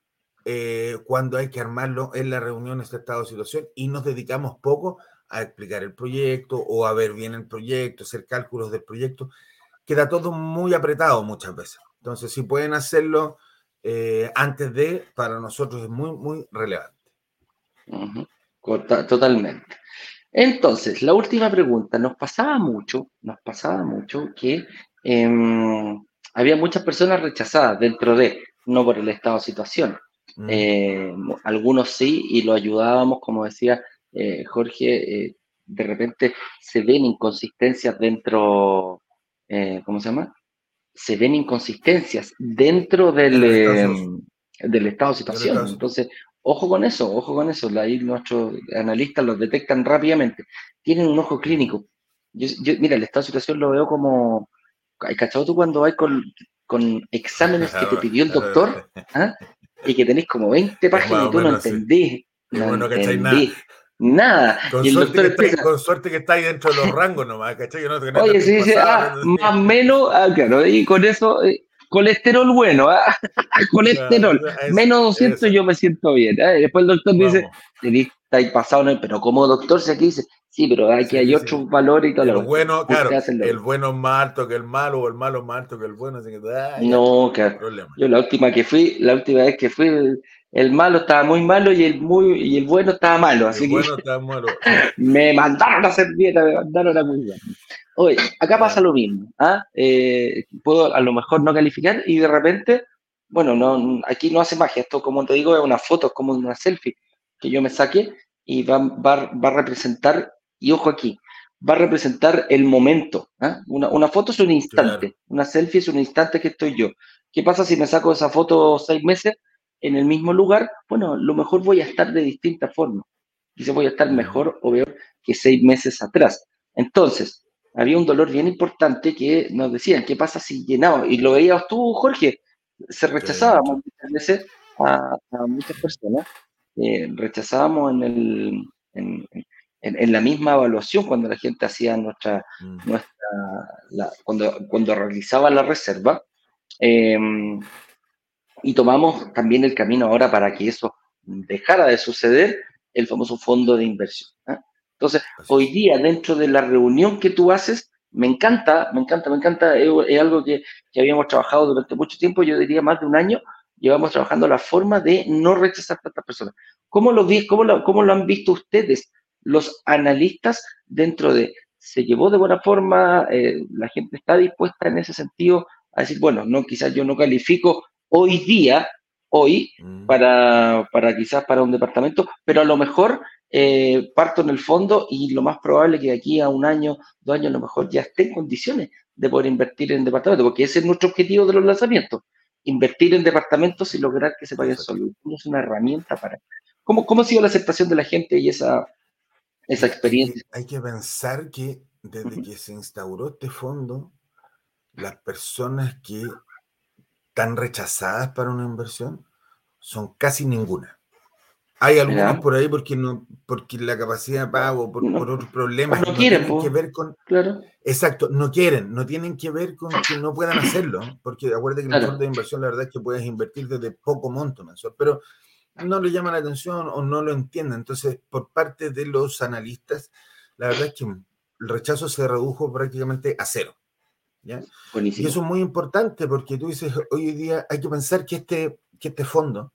eh, cuando hay que armarlo en la reunión, este estado de situación, y nos dedicamos poco a explicar el proyecto o a ver bien el proyecto, hacer cálculos del proyecto. Queda todo muy apretado muchas veces. Entonces, si pueden hacerlo eh, antes de, para nosotros es muy, muy relevante. Totalmente. Entonces, la última pregunta, nos pasaba mucho, nos pasaba mucho que em, había muchas personas rechazadas dentro de, no por el estado de situación. Mm. Eh, algunos sí, y lo ayudábamos, como decía eh, Jorge, de repente se ven inconsistencias dentro, ¿cómo se llama? Se ven inconsistencias dentro del, del estado de situación. Entonces, ojo con eso, ojo con eso. Ahí nuestros analistas los detectan rápidamente. Tienen un ojo clínico. Yo, mira, el estado de situación lo veo como. ¿Hay cachado tú cuando vas con, con exámenes que te pidió el doctor? ¿ah? Y que tenés como 20 páginas y tú no entendís. No entendí. Nada. Con, y el suerte doctor que está, con suerte que está ahí dentro de los rangos nomás, ¿cachai? Yo no, Oye, sí, sí, ah, más menos, ah, claro, y con eso, eh, colesterol bueno, ¿ah? colesterol, menos 200 yo me siento bien. ¿eh? Después el doctor dice, está ahí pasado, pero como doctor, se aquí dice, sí, pero aquí hay otros valores y todo. El bueno, claro, el bueno es más alto que el malo, o el malo es más alto que el bueno. Así que, no, claro. Yo la última que fui, la última vez que fui, el, malo estaba muy malo y el muy y el bueno estaba malo. Así el bueno estaba malo. me mandaron a hacer dieta, me mandaron a cuidar. Oye, acá pasa lo mismo. ¿ah? Eh, puedo a lo mejor no calificar y de repente, bueno, no, aquí no hace magia. Esto, como te digo, es una foto, es como una selfie que yo me saque y va, va, va a representar, y ojo aquí, va a representar el momento. ¿ah? Una, una, foto es un instante, una selfie es un instante que estoy yo. ¿Qué pasa si me saco esa foto seis meses en el mismo lugar? Bueno, lo mejor voy a estar de distinta forma. Quizás voy a estar mejor o peor que seis meses atrás. Entonces, había un dolor bien importante que nos decían, ¿qué pasa si llenamos? Y lo veías tú, Jorge, se rechazaba muchas veces a, muchas personas, eh, rechazábamos en, el, en, la misma evaluación cuando la gente hacía nuestra, mm. nuestra cuando, cuando realizaba la reserva, em, y tomamos también el camino ahora para que eso dejara de suceder, el famoso fondo de inversión. ¿ah? Entonces, hoy día, dentro de la reunión que tú haces, me encanta, me encanta, me encanta, es, algo que, habíamos trabajado durante mucho tiempo, yo diría más de un año, llevamos trabajando la forma de no rechazar a tantas personas. ¿Cómo lo, cómo lo, cómo lo han visto ustedes, los analistas, dentro de, se llevó de buena forma, eh, la gente está dispuesta en ese sentido a decir, bueno, no, quizás yo no califico hoy día, hoy, mm. para, para quizás para un departamento, pero a lo mejor eh, parto en el fondo y lo más probable es que de aquí a un año, dos años, a lo mejor ya esté en condiciones de poder invertir en departamentos, porque ese es nuestro objetivo de los lanzamientos, invertir en departamentos y lograr que se paguen solo. Es una herramienta para... ¿Cómo, ¿Cómo ha sido la aceptación de la gente y esa, esa experiencia? Hay que, pensar que desde que se instauró este fondo, las personas que están rechazadas para una inversión son casi ninguna. Hay algunos por ahí porque no, porque la capacidad de pago, por, otros problemas, no, quieren, que ver con. Claro. Exacto, no quieren, no tienen que ver con que no puedan hacerlo, porque acuérdate que en el fondo de inversión la verdad es que puedes invertir desde poco monto mensual, pero no le llaman la atención o no lo entienden. Entonces, por parte de los analistas, la verdad es que el rechazo se redujo prácticamente a cero. ¿Ya? Y eso es muy importante porque tú dices, hoy día hay que pensar que este, que este fondo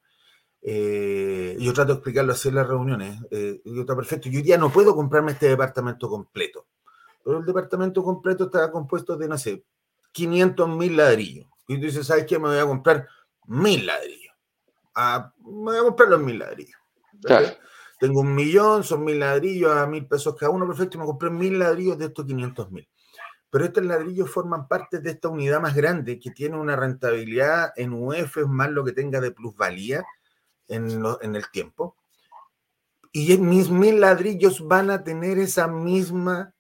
eh, yo trato de explicarlo así en las reuniones. Eh, yo está perfecto. Yo ya no puedo comprarme este departamento completo. Pero el departamento completo está compuesto de, no sé, 500 mil ladrillos. Y tú dices, ¿sabes qué? Me voy a comprar mil ladrillos. Ah, me voy a comprar los mil ladrillos. Tengo un millón, son mil ladrillos a mil pesos cada uno, perfecto. Y me compré mil ladrillos de estos 500 mil. Pero estos ladrillos forman parte de esta unidad más grande que tiene una rentabilidad en UF más lo que tenga de plusvalía en, el tiempo. Y mis mil ladrillos van a tener esa misma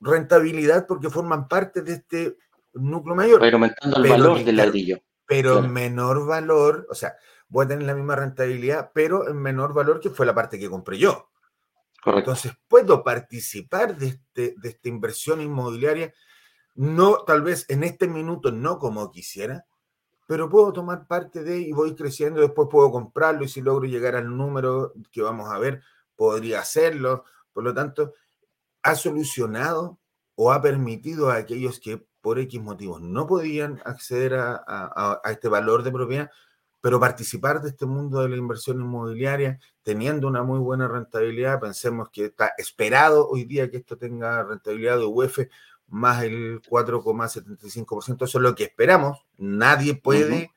rentabilidad porque forman parte de este núcleo mayor. Pero aumentando el valor del ladrillo. Pero en menor valor, o sea, voy a tener la misma rentabilidad, pero en menor valor que fue la parte que compré yo. Entonces, puedo participar de, este, de esta inversión inmobiliaria, no tal vez en este minuto, no como quisiera, pero puedo tomar parte de y voy creciendo, después puedo comprarlo y si logro llegar al número que vamos a ver, podría hacerlo. Por lo tanto, ha solucionado o ha permitido a aquellos que por X motivos no podían acceder a, este valor de propiedad, pero participar de este mundo de la inversión inmobiliaria teniendo una muy buena rentabilidad, pensemos que está esperado hoy día que esto tenga rentabilidad de UF más el 4,75%, eso es lo que esperamos, nadie puede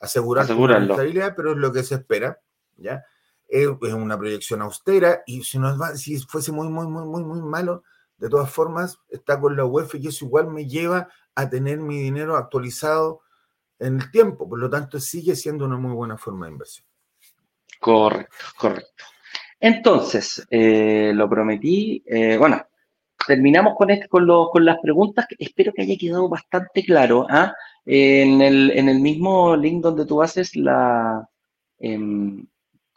asegurar la rentabilidad, pero es lo que se espera, ¿ya? Es, una proyección austera y si, nos va, si fuese muy, muy, muy, muy, muy malo, de todas formas, está con la UEF y eso igual me lleva a tener mi dinero actualizado en el tiempo. Por lo tanto, sigue siendo una muy buena forma de inversión. Correcto, correcto. Entonces, eh, lo prometí. Eh, bueno, terminamos con, este, con, con, las preguntas. Espero que haya quedado bastante claro. ¿ah? En, el, en, el, mismo link donde tú haces la. Em,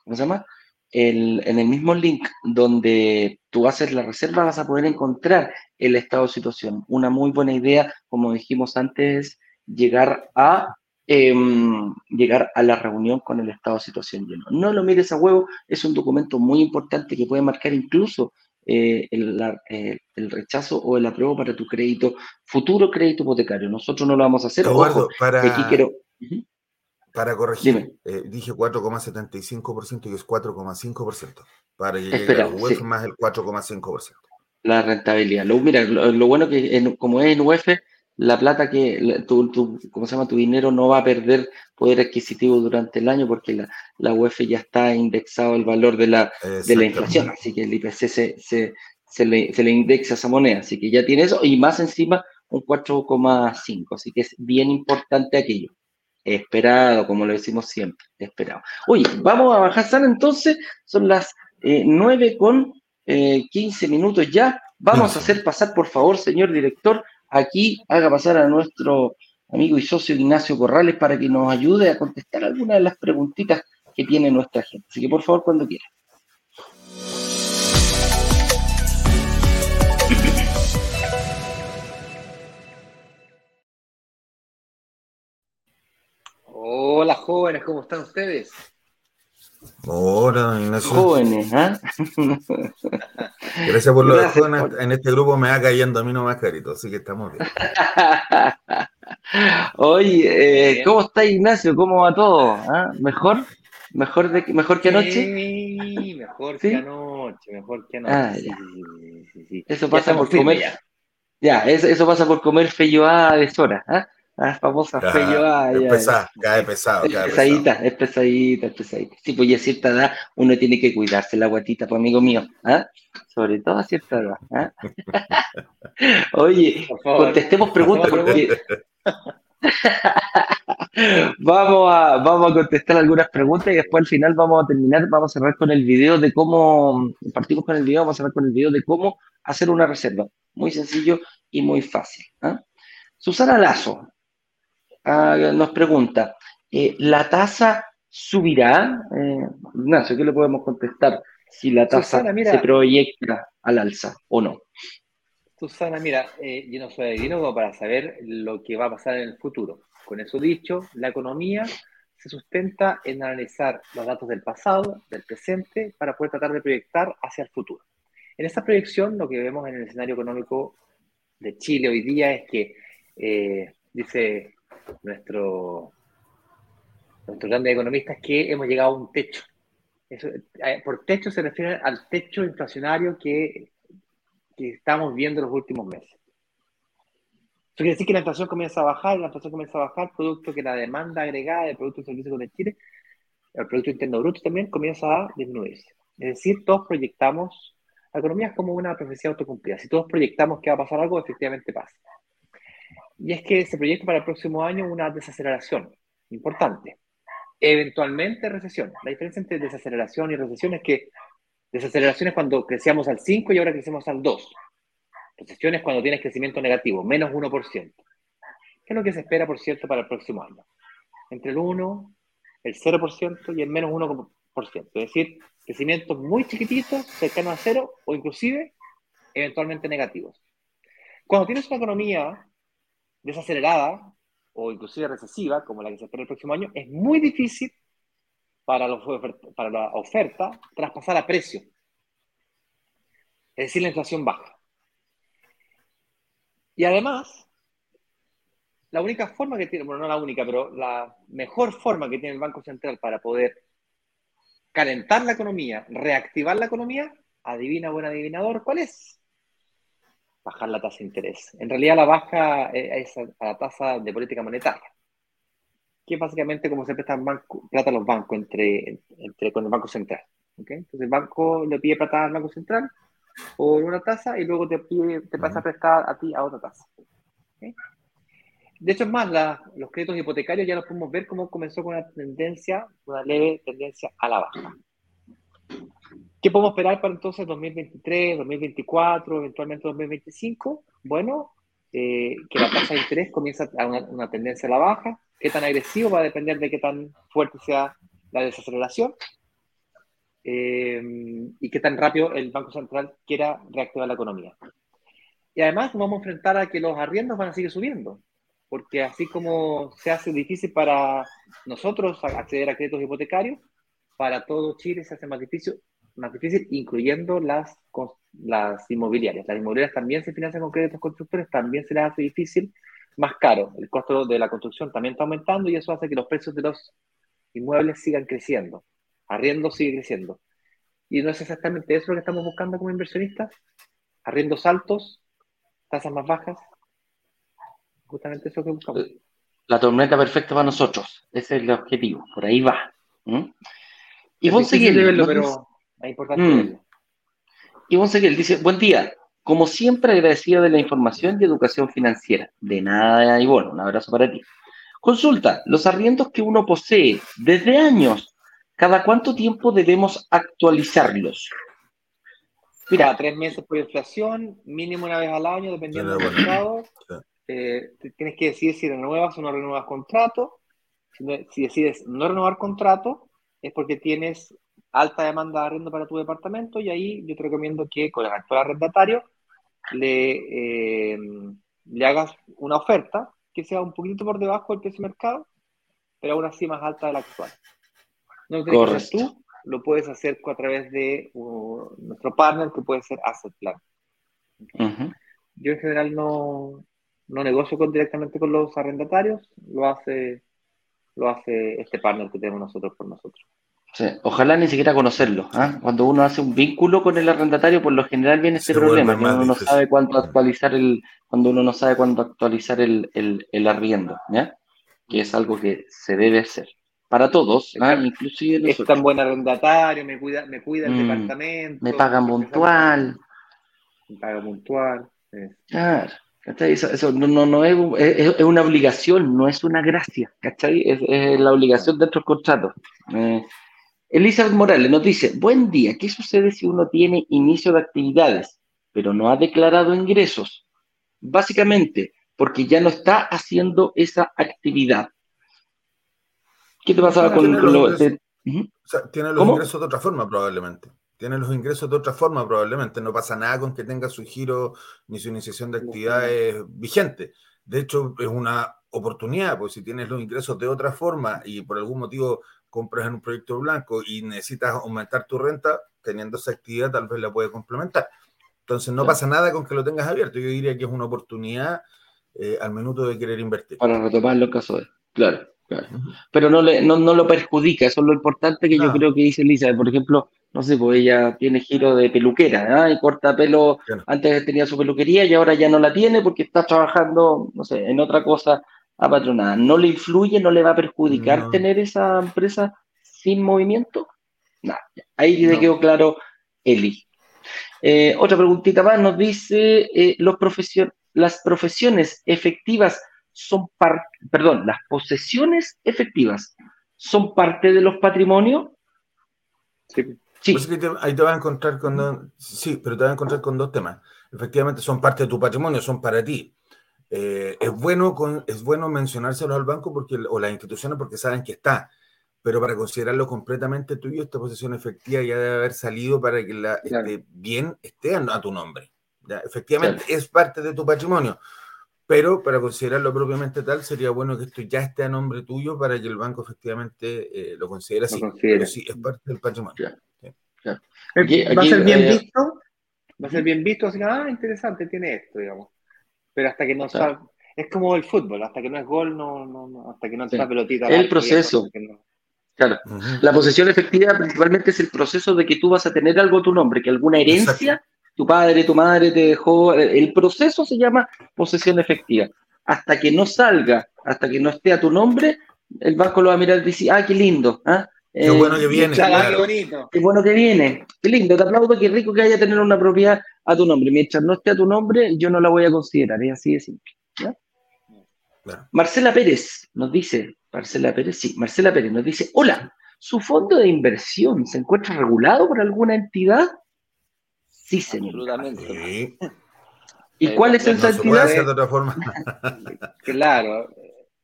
¿Cómo se llama? en el mismo link donde tú haces la reserva vas a poder encontrar el estado de situación. Una muy buena idea, como dijimos antes, llegar a em, llegar a la reunión con el estado de situación lleno. No lo mires a huevo, es un documento muy importante que puede marcar incluso eh, eh, el, rechazo o el apruebo para tu crédito, futuro crédito hipotecario. Nosotros no lo vamos a hacer. Eduardo, para... Aquí quiero... Para corregir, eh, dije 4,75% y es 4,5%. Para llegar a UEF más el 4,5%. La rentabilidad. Lo, mira, lo, bueno que como es en UEF, la plata que tu, tu, ¿cómo se llama? tu dinero no va a perder poder adquisitivo durante el año porque la, la UEF ya está indexado el valor de la, de la inflación, así que el IPC se, se, se, le, se le indexa esa moneda, así que ya tiene eso y más encima un 4,5, así que es bien importante aquello. Esperado, como lo decimos siempre, esperado. Oye, vamos a bajar entonces, son las eh, 9 con 15 eh, minutos ya. Vamos a hacer pasar, por favor, señor director, aquí haga pasar a nuestro amigo y socio Ignacio Corrales para que nos ayude a contestar algunas de las preguntitas que tiene nuestra gente. Así que, por favor, cuando quiera. Hola jóvenes, ¿cómo están ustedes? Hola, Ignacio. Jóvenes, ¿ah? Gracias por lo de jóvenes. En este grupo me va cayendo a mí no más carito, así que estamos bien. Oye, eh, ¿cómo está Ignacio? ¿Cómo va todo? ¿Ah? ¿Mejor? ¿Mejor, de, ¿Mejor que anoche? Sí, mejor que anoche, mejor que anoche. Ah, sí, sí, eso pasa por comer. Ya, eso, eso, pasa por comer feyoada de Sora. ¿ah? Las famosas fe Es pesado, cae pesado. Es pesadita, es pesadita, es pesadita. Sí, pues ya a cierta edad uno tiene que cuidarse la guatita, pues amigo mío. ¿ah? Sobre todo a cierta edad. ¿ah? Oye, contestemos preguntas porque. vamos, a, vamos a contestar algunas preguntas y después al final vamos a terminar, vamos a cerrar con el video de cómo, partimos con el video, vamos a cerrar con el video de cómo hacer una reserva. Muy sencillo y muy fácil. ¿ah? Susana Lazo Nos pregunta, eh, ¿la tasa subirá? Eh, Ignacio, ¿qué le podemos contestar? Si la tasa se proyecta al alza o no. Susana, mira, eh, yo no soy adivino para saber lo que va a pasar en el futuro. Con eso dicho, la economía se sustenta en analizar los datos del pasado, del presente, para poder tratar de proyectar hacia el futuro. En esta proyección, lo que vemos en el escenario económico de Chile hoy día es que, dice nuestro, nuestro grande economista, es que hemos llegado a un techo. Eh, por techo se refiere al techo inflacionario que, que estamos viendo en los últimos meses. Eso quiere decir que la inflación comienza a bajar, la inflación comienza a bajar, producto que la demanda agregada de productos y servicios de Chile, el Producto Interno Bruto también comienza a disminuirse. Es decir, todos proyectamos, la economía es como una profecía autocumplida. Si todos proyectamos que va a pasar algo, efectivamente pasa y es que se proyecta para el próximo año una desaceleración importante. Eventualmente recesión. La diferencia entre desaceleración y recesión es que desaceleración es cuando crecíamos al 5 y ahora crecemos al 2. Recesión es cuando tienes crecimiento negativo, menos 1%. ¿Qué es lo que se espera, por cierto, para el próximo año? Entre el 1, el 0% y el menos 1%. Es decir, crecimientos muy chiquititos, cercanos a cero o inclusive eventualmente negativos. Cuando tienes una economía desacelerada o inclusive recesiva, como la que se espera el próximo año, es muy difícil para, los, para la oferta traspasar a precio. Es decir, la inflación baja. Y además, la única forma que tiene, bueno, no la única, pero la mejor forma que tiene el Banco Central para poder calentar la economía, reactivar la economía, adivina buen adivinador, ¿cuál es? Bajar la tasa de interés. En realidad la baja es a la tasa de política monetaria, que es básicamente como se prestan plata a los bancos entre, entre, con el Banco Central. Entonces el banco le pide plata al Banco Central por una tasa y luego te, pide, te pasa a prestar a ti a otra tasa. De hecho, es más, los créditos hipotecarios ya los podemos ver cómo comenzó con una tendencia, una leve tendencia a la baja. ¿Qué podemos esperar para entonces 2023, 2024, eventualmente 2025? Bueno, eh, que la tasa de interés comienza a una, tendencia a la baja. ¿Qué tan agresivo va a depender de qué tan fuerte sea la desaceleración? Eh, y qué tan rápido el Banco Central quiera reactivar la economía. Y además vamos a enfrentar a que los arriendos van a seguir subiendo porque así como se hace difícil para nosotros acceder a créditos hipotecarios, para todo Chile se hace más difícil, más difícil incluyendo las, las inmobiliarias. Las inmobiliarias también se financian con créditos constructores, también se les hace difícil, más caro. El costo de la construcción también está aumentando y eso hace que los precios de los inmuebles sigan creciendo. Arriendo sigue creciendo. Y no es exactamente eso lo que estamos buscando como inversionistas. Arriendos altos, tasas más bajas, justamente eso que buscamos. La tormenta perfecta para nosotros, ese es el objetivo, por ahí va. Y Bonseguel, pero es importante mm. Y Bonseguel dice, buen día, como siempre agradecido de la información y educación financiera. De nada y bueno, un abrazo para ti. Consulta, los arriendos que uno posee desde años, ¿cada cuánto tiempo debemos actualizarlos? Mira, tres meses por inflación, mínimo una vez al año, dependiendo del mercado. Eh, tienes que decidir si renuevas o no renuevas contrato. Si, decides no renovar contrato, es porque tienes alta demanda de arriendo para tu departamento y ahí yo te recomiendo que con el actual arrendatario le, eh, le hagas una oferta que sea un poquito por debajo del precio de mercado, pero aún así más alta de la actual. No lo tienes que hacer tú, lo puedes hacer a través de uh, nuestro partner que puede ser Asset Plan. Yo en general no, no negocio con, directamente con los arrendatarios, lo hace, lo hace este partner que tenemos nosotros por nosotros. Ojalá ni siquiera conocerlo. ¿ah? Cuando uno hace un vínculo con el arrendatario, por lo general viene ese problema, que uno no sabe cuánto actualizar el, cuando uno no sabe cuándo actualizar el, el, arriendo, ¿ya? que es algo que se debe hacer. Para todos, ¿ah? inclusive Es tan buen arrendatario, me cuida, me cuida el mm, departamento. Me paga puntual. Me paga puntual. Claro. Eso, no, no, es, es, una obligación, no es una gracia, ¿cachai? Es, la obligación dentro del contrato. Elizabeth Morales nos dice, buen día, ¿qué sucede si uno tiene inicio de actividades, pero no ha declarado ingresos? Básicamente, porque ya no está haciendo esa actividad. ¿Qué te pasa con, lo... tiene los ingresos de otra forma, probablemente tiene los ingresos de otra forma probablemente. No pasa nada con que tenga su giro ni su iniciación de actividades vigente. De hecho, es una oportunidad, pues si tienes los ingresos de otra forma y por algún motivo compras en un proyecto blanco y necesitas aumentar tu renta, teniendo esa actividad tal vez la puede complementar. Entonces no pasa nada con que lo tengas abierto. Yo diría que es una oportunidad eh, al minuto de querer invertir. Para retomar lo caso de... Claro, claro. Pero no, le, no, no, lo perjudica, eso es lo importante que yo creo que dice Lisa. Por ejemplo, no sé, pues ella tiene giro de peluquera, ¿ah? y corta pelo, antes tenía su peluquería y ahora ya no la tiene porque está trabajando, no sé, en otra cosa apatronada. ¿No le influye, no le va a perjudicar tener esa empresa sin movimiento? Nada, ahí le quedó claro Eli. Eh, otra preguntita más nos dice, eh, los las profesiones efectivas son parte, perdón, las posesiones efectivas son parte de los patrimonios. Sí. Sí. Pues ahí te vas a encontrar con sí, pero te vas a encontrar con dos temas. Efectivamente, son parte de tu patrimonio, son para ti. Eh, es, bueno con, es bueno mencionárselo al banco porque, o las instituciones porque saben que está, pero para considerarlo completamente tuyo, esta posesión efectiva ya debe haber salido para que la este, bien esté a, tu nombre. ¿ya? Efectivamente, es parte de tu patrimonio, pero para considerarlo propiamente tal, sería bueno que esto ya esté a nombre tuyo para que el banco efectivamente eh, lo considere así. Pero sí, es parte del patrimonio. Eh, va a ser bien eh, visto, va a ser bien visto, así, ah, interesante, tiene esto, digamos. Pero hasta que no sabe, Es como el fútbol, hasta que no es gol, no, no, hasta que no Sí. pelotita. El proceso. no- Claro. La posesión efectiva principalmente es el proceso de que tú vas a tener algo a tu nombre, que alguna herencia, Exacto. tu padre, tu madre te dejó. El proceso se llama posesión efectiva. Hasta que no salga, hasta que no esté a tu nombre, el banco lo va a mirar y dice, ah, qué lindo. ¿ah? Qué Eh, bueno que viene. claro. qué bonito. Qué bueno que viene. Qué lindo, te aplaudo, qué rico que haya tener una propiedad a tu nombre. Mientras no esté a tu nombre, yo no la voy a considerar. Es así de simple. ¿ya? Claro. Marcela Pérez nos dice, Marcela Pérez, sí, Marcela Pérez nos dice, hola, ¿su fondo de inversión se encuentra regulado por alguna entidad? Sí, señor. Absolutamente. Sí. ¿Y cuál es No esa se puede entidad? hacer de otra forma. Claro,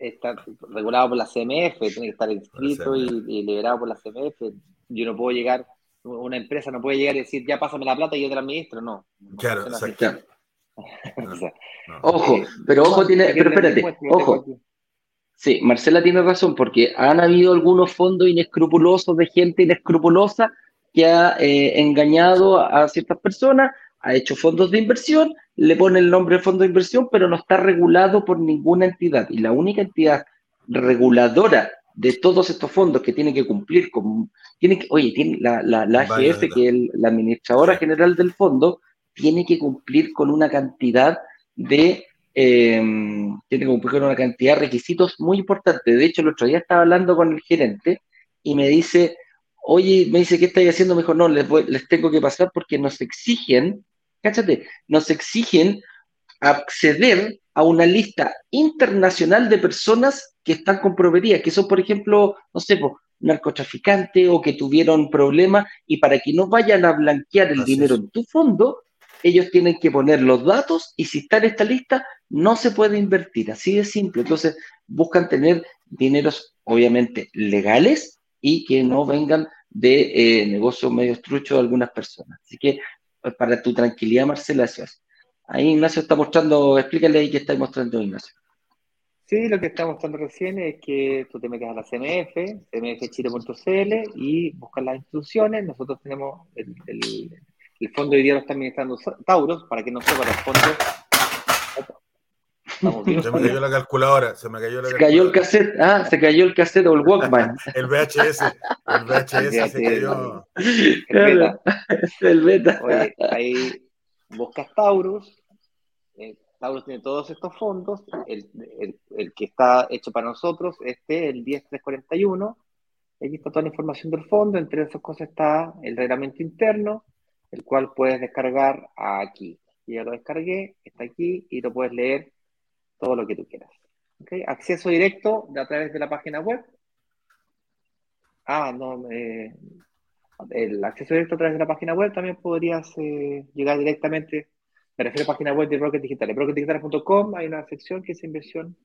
está regulado por la CMF, tiene que estar inscrito y, y liberado por la CMF. Yo no puedo llegar, una empresa no puede llegar y decir, ya pásame la plata y yo te la administro, no. No Claro, así. exacto. O sea, No. Ojo, pero ojo tiene, pero espérate, ojo, Sí, Marcela tiene razón, porque han habido algunos fondos inescrupulosos de gente inescrupulosa que ha eh, engañado a ciertas personas, ha hecho fondos de inversión, le pone el nombre de fondo de inversión, pero no está regulado por ninguna entidad. Y la única entidad reguladora de todos estos fondos que tiene que cumplir con, tiene que, oye, tiene la, la, la AGF, que es la administradora general del fondo, tiene que cumplir con una cantidad de eh, tiene que cumplir con una cantidad de requisitos muy importantes. De hecho, el otro día estaba hablando con el gerente y me dice, oye, me dice, ¿qué estáis haciendo? Me dijo, no, les, voy- les tengo que pasar porque nos exigen, cáchate, nos exigen acceder a una lista internacional de personas que están comprometidas, que son, por ejemplo, no sé, po, narcotraficantes o que tuvieron problemas y para que no vayan a blanquear el Así dinero es. en tu fondo, ellos tienen que poner los datos y si está en esta lista, no se puede invertir. Así de simple. Entonces, buscan tener dineros, obviamente, legales y que no vengan de eh, negocios medio truchos de algunas personas. Así que, pues, para tu tranquilidad, Marcela. Ahí Ignacio está mostrando, explícale ahí qué está mostrando Ignacio. Sí, lo que está mostrando recién es que tú te metes a la CMF, cmfchile.cl y buscas las instrucciones. Nosotros tenemos el, el- el fondo hoy día lo está administrando Tauros, para que no sepa los fondos. Se me cayó la calculadora, se me cayó la Se cayó el cassette, ah, se cayó el cassette o el Walkman. El VHS, el VHS se cayó. El beta. el beta. Oye, ahí buscas Taurus. eh, Taurus tiene todos estos fondos. El, el- el que está hecho para nosotros, este, el 10341. Aquí está toda la información del fondo. Entre esas cosas está el reglamento interno, el cual puedes descargar aquí. Yo ya lo descargué, está aquí y lo puedes leer todo lo que tú quieras. ¿Ok? Acceso directo de a través de la página web. Ah, no, eh, el acceso directo a través de la página web también podrías eh, llegar directamente. Me refiero a página web de Broker Digital. En brokerdigitales.com hay una sección que es inversión,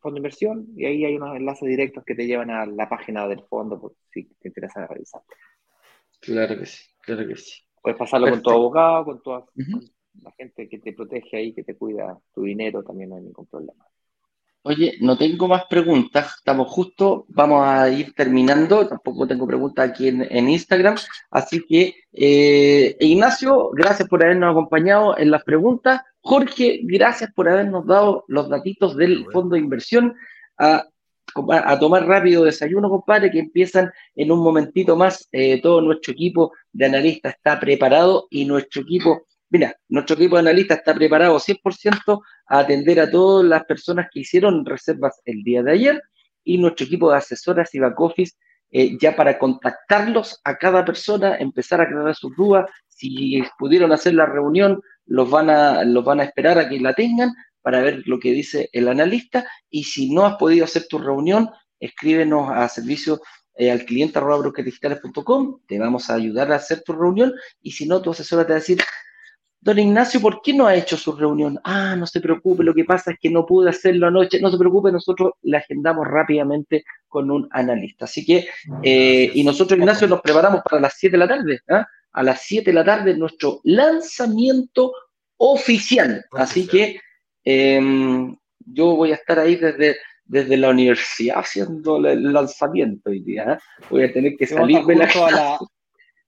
fondo de inversión, y ahí hay unos enlaces directos que te llevan a la página del fondo por si te interesa revisar. Claro que sí, claro que sí. Puedes pasarlo con tu abogado, con Ujú. La gente que te protege ahí, que te cuida tu dinero, también no hay ningún problema. Oye, no tengo más preguntas, estamos justo, vamos a ir terminando, tampoco tengo preguntas aquí en, en Instagram, así que eh, Ignacio, gracias por habernos acompañado en las preguntas. Jorge, gracias por habernos dado los datitos del Bueno. fondo de inversión. A, a tomar rápido desayuno, compadre, que empiezan en un momentito más. Eh, todo nuestro equipo de analistas está preparado y nuestro equipo, mira, nuestro equipo de analistas está preparado 100% a atender a todas las personas que hicieron reservas el día de ayer y nuestro equipo de asesoras y back office eh, ya para contactarlos a cada persona, empezar a aclarar sus dudas, si pudieron hacer la reunión, los van a, los van a esperar a que la tengan para ver lo que dice el analista. Y si no has podido hacer tu reunión, escríbenos a servicio eh, al cliente arroba te vamos a ayudar a hacer tu reunión. Y si no, tu asesora te va a decir, Don Ignacio, ¿por qué no ha hecho su reunión? Ah, no se preocupe, lo que pasa es que no pude hacerlo anoche. No se preocupe, nosotros la agendamos rápidamente con un analista. Así que, eh, y nosotros, Ignacio, nos preparamos para las 7 de la tarde. ¿ah? A las 7 de la tarde, nuestro lanzamiento oficial. Así que eh, yo voy a estar ahí desde, desde la universidad haciendo el lanzamiento hoy día. ¿ah? Voy a tener que salirme la a la-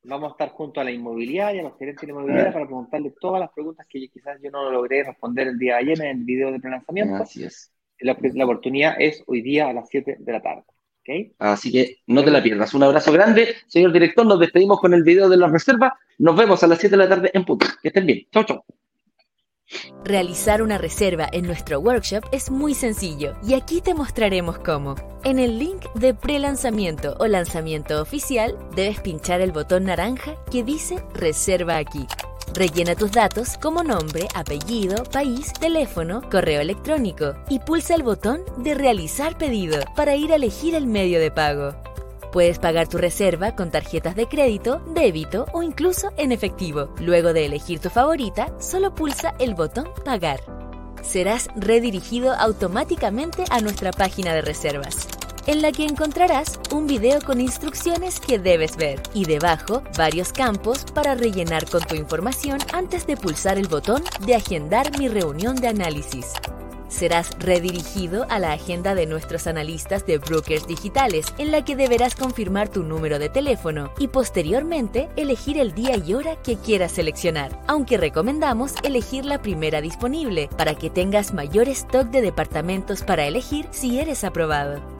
vamos a estar junto a la inmobiliaria, a los gerentes de la inmobiliaria, para preguntarle todas las preguntas que quizás yo no logré responder el día de ayer en el video de prelanzamiento. Así es. La, la oportunidad es hoy día a las 7 de la tarde. ¿ok? Así que no te la pierdas. Un abrazo grande, señor director. Nos despedimos con el video de la reserva. Nos vemos a las 7 de la tarde en punto. Que estén bien. Chau, chau. Realizar una reserva en nuestro workshop es muy sencillo y aquí te mostraremos cómo. En el link de pre-lanzamiento o lanzamiento oficial debes pinchar el botón naranja que dice Reserva aquí. Rellena tus datos como nombre, apellido, país, teléfono, correo electrónico y pulsa el botón de Realizar pedido para ir a elegir el medio de pago. Puedes pagar tu reserva con tarjetas de crédito, débito o incluso en efectivo. Luego de elegir tu favorita, solo pulsa el botón Pagar. Serás redirigido automáticamente a nuestra página de reservas, en la que encontrarás un video con instrucciones que debes ver y debajo varios campos para rellenar con tu información antes de pulsar el botón de Agendar mi reunión de análisis. Serás redirigido a la agenda de nuestros analistas de brokers digitales, en la que deberás confirmar tu número de teléfono y posteriormente elegir el día y hora que quieras seleccionar, aunque recomendamos elegir la primera disponible para que tengas mayor stock de departamentos para elegir si eres aprobado.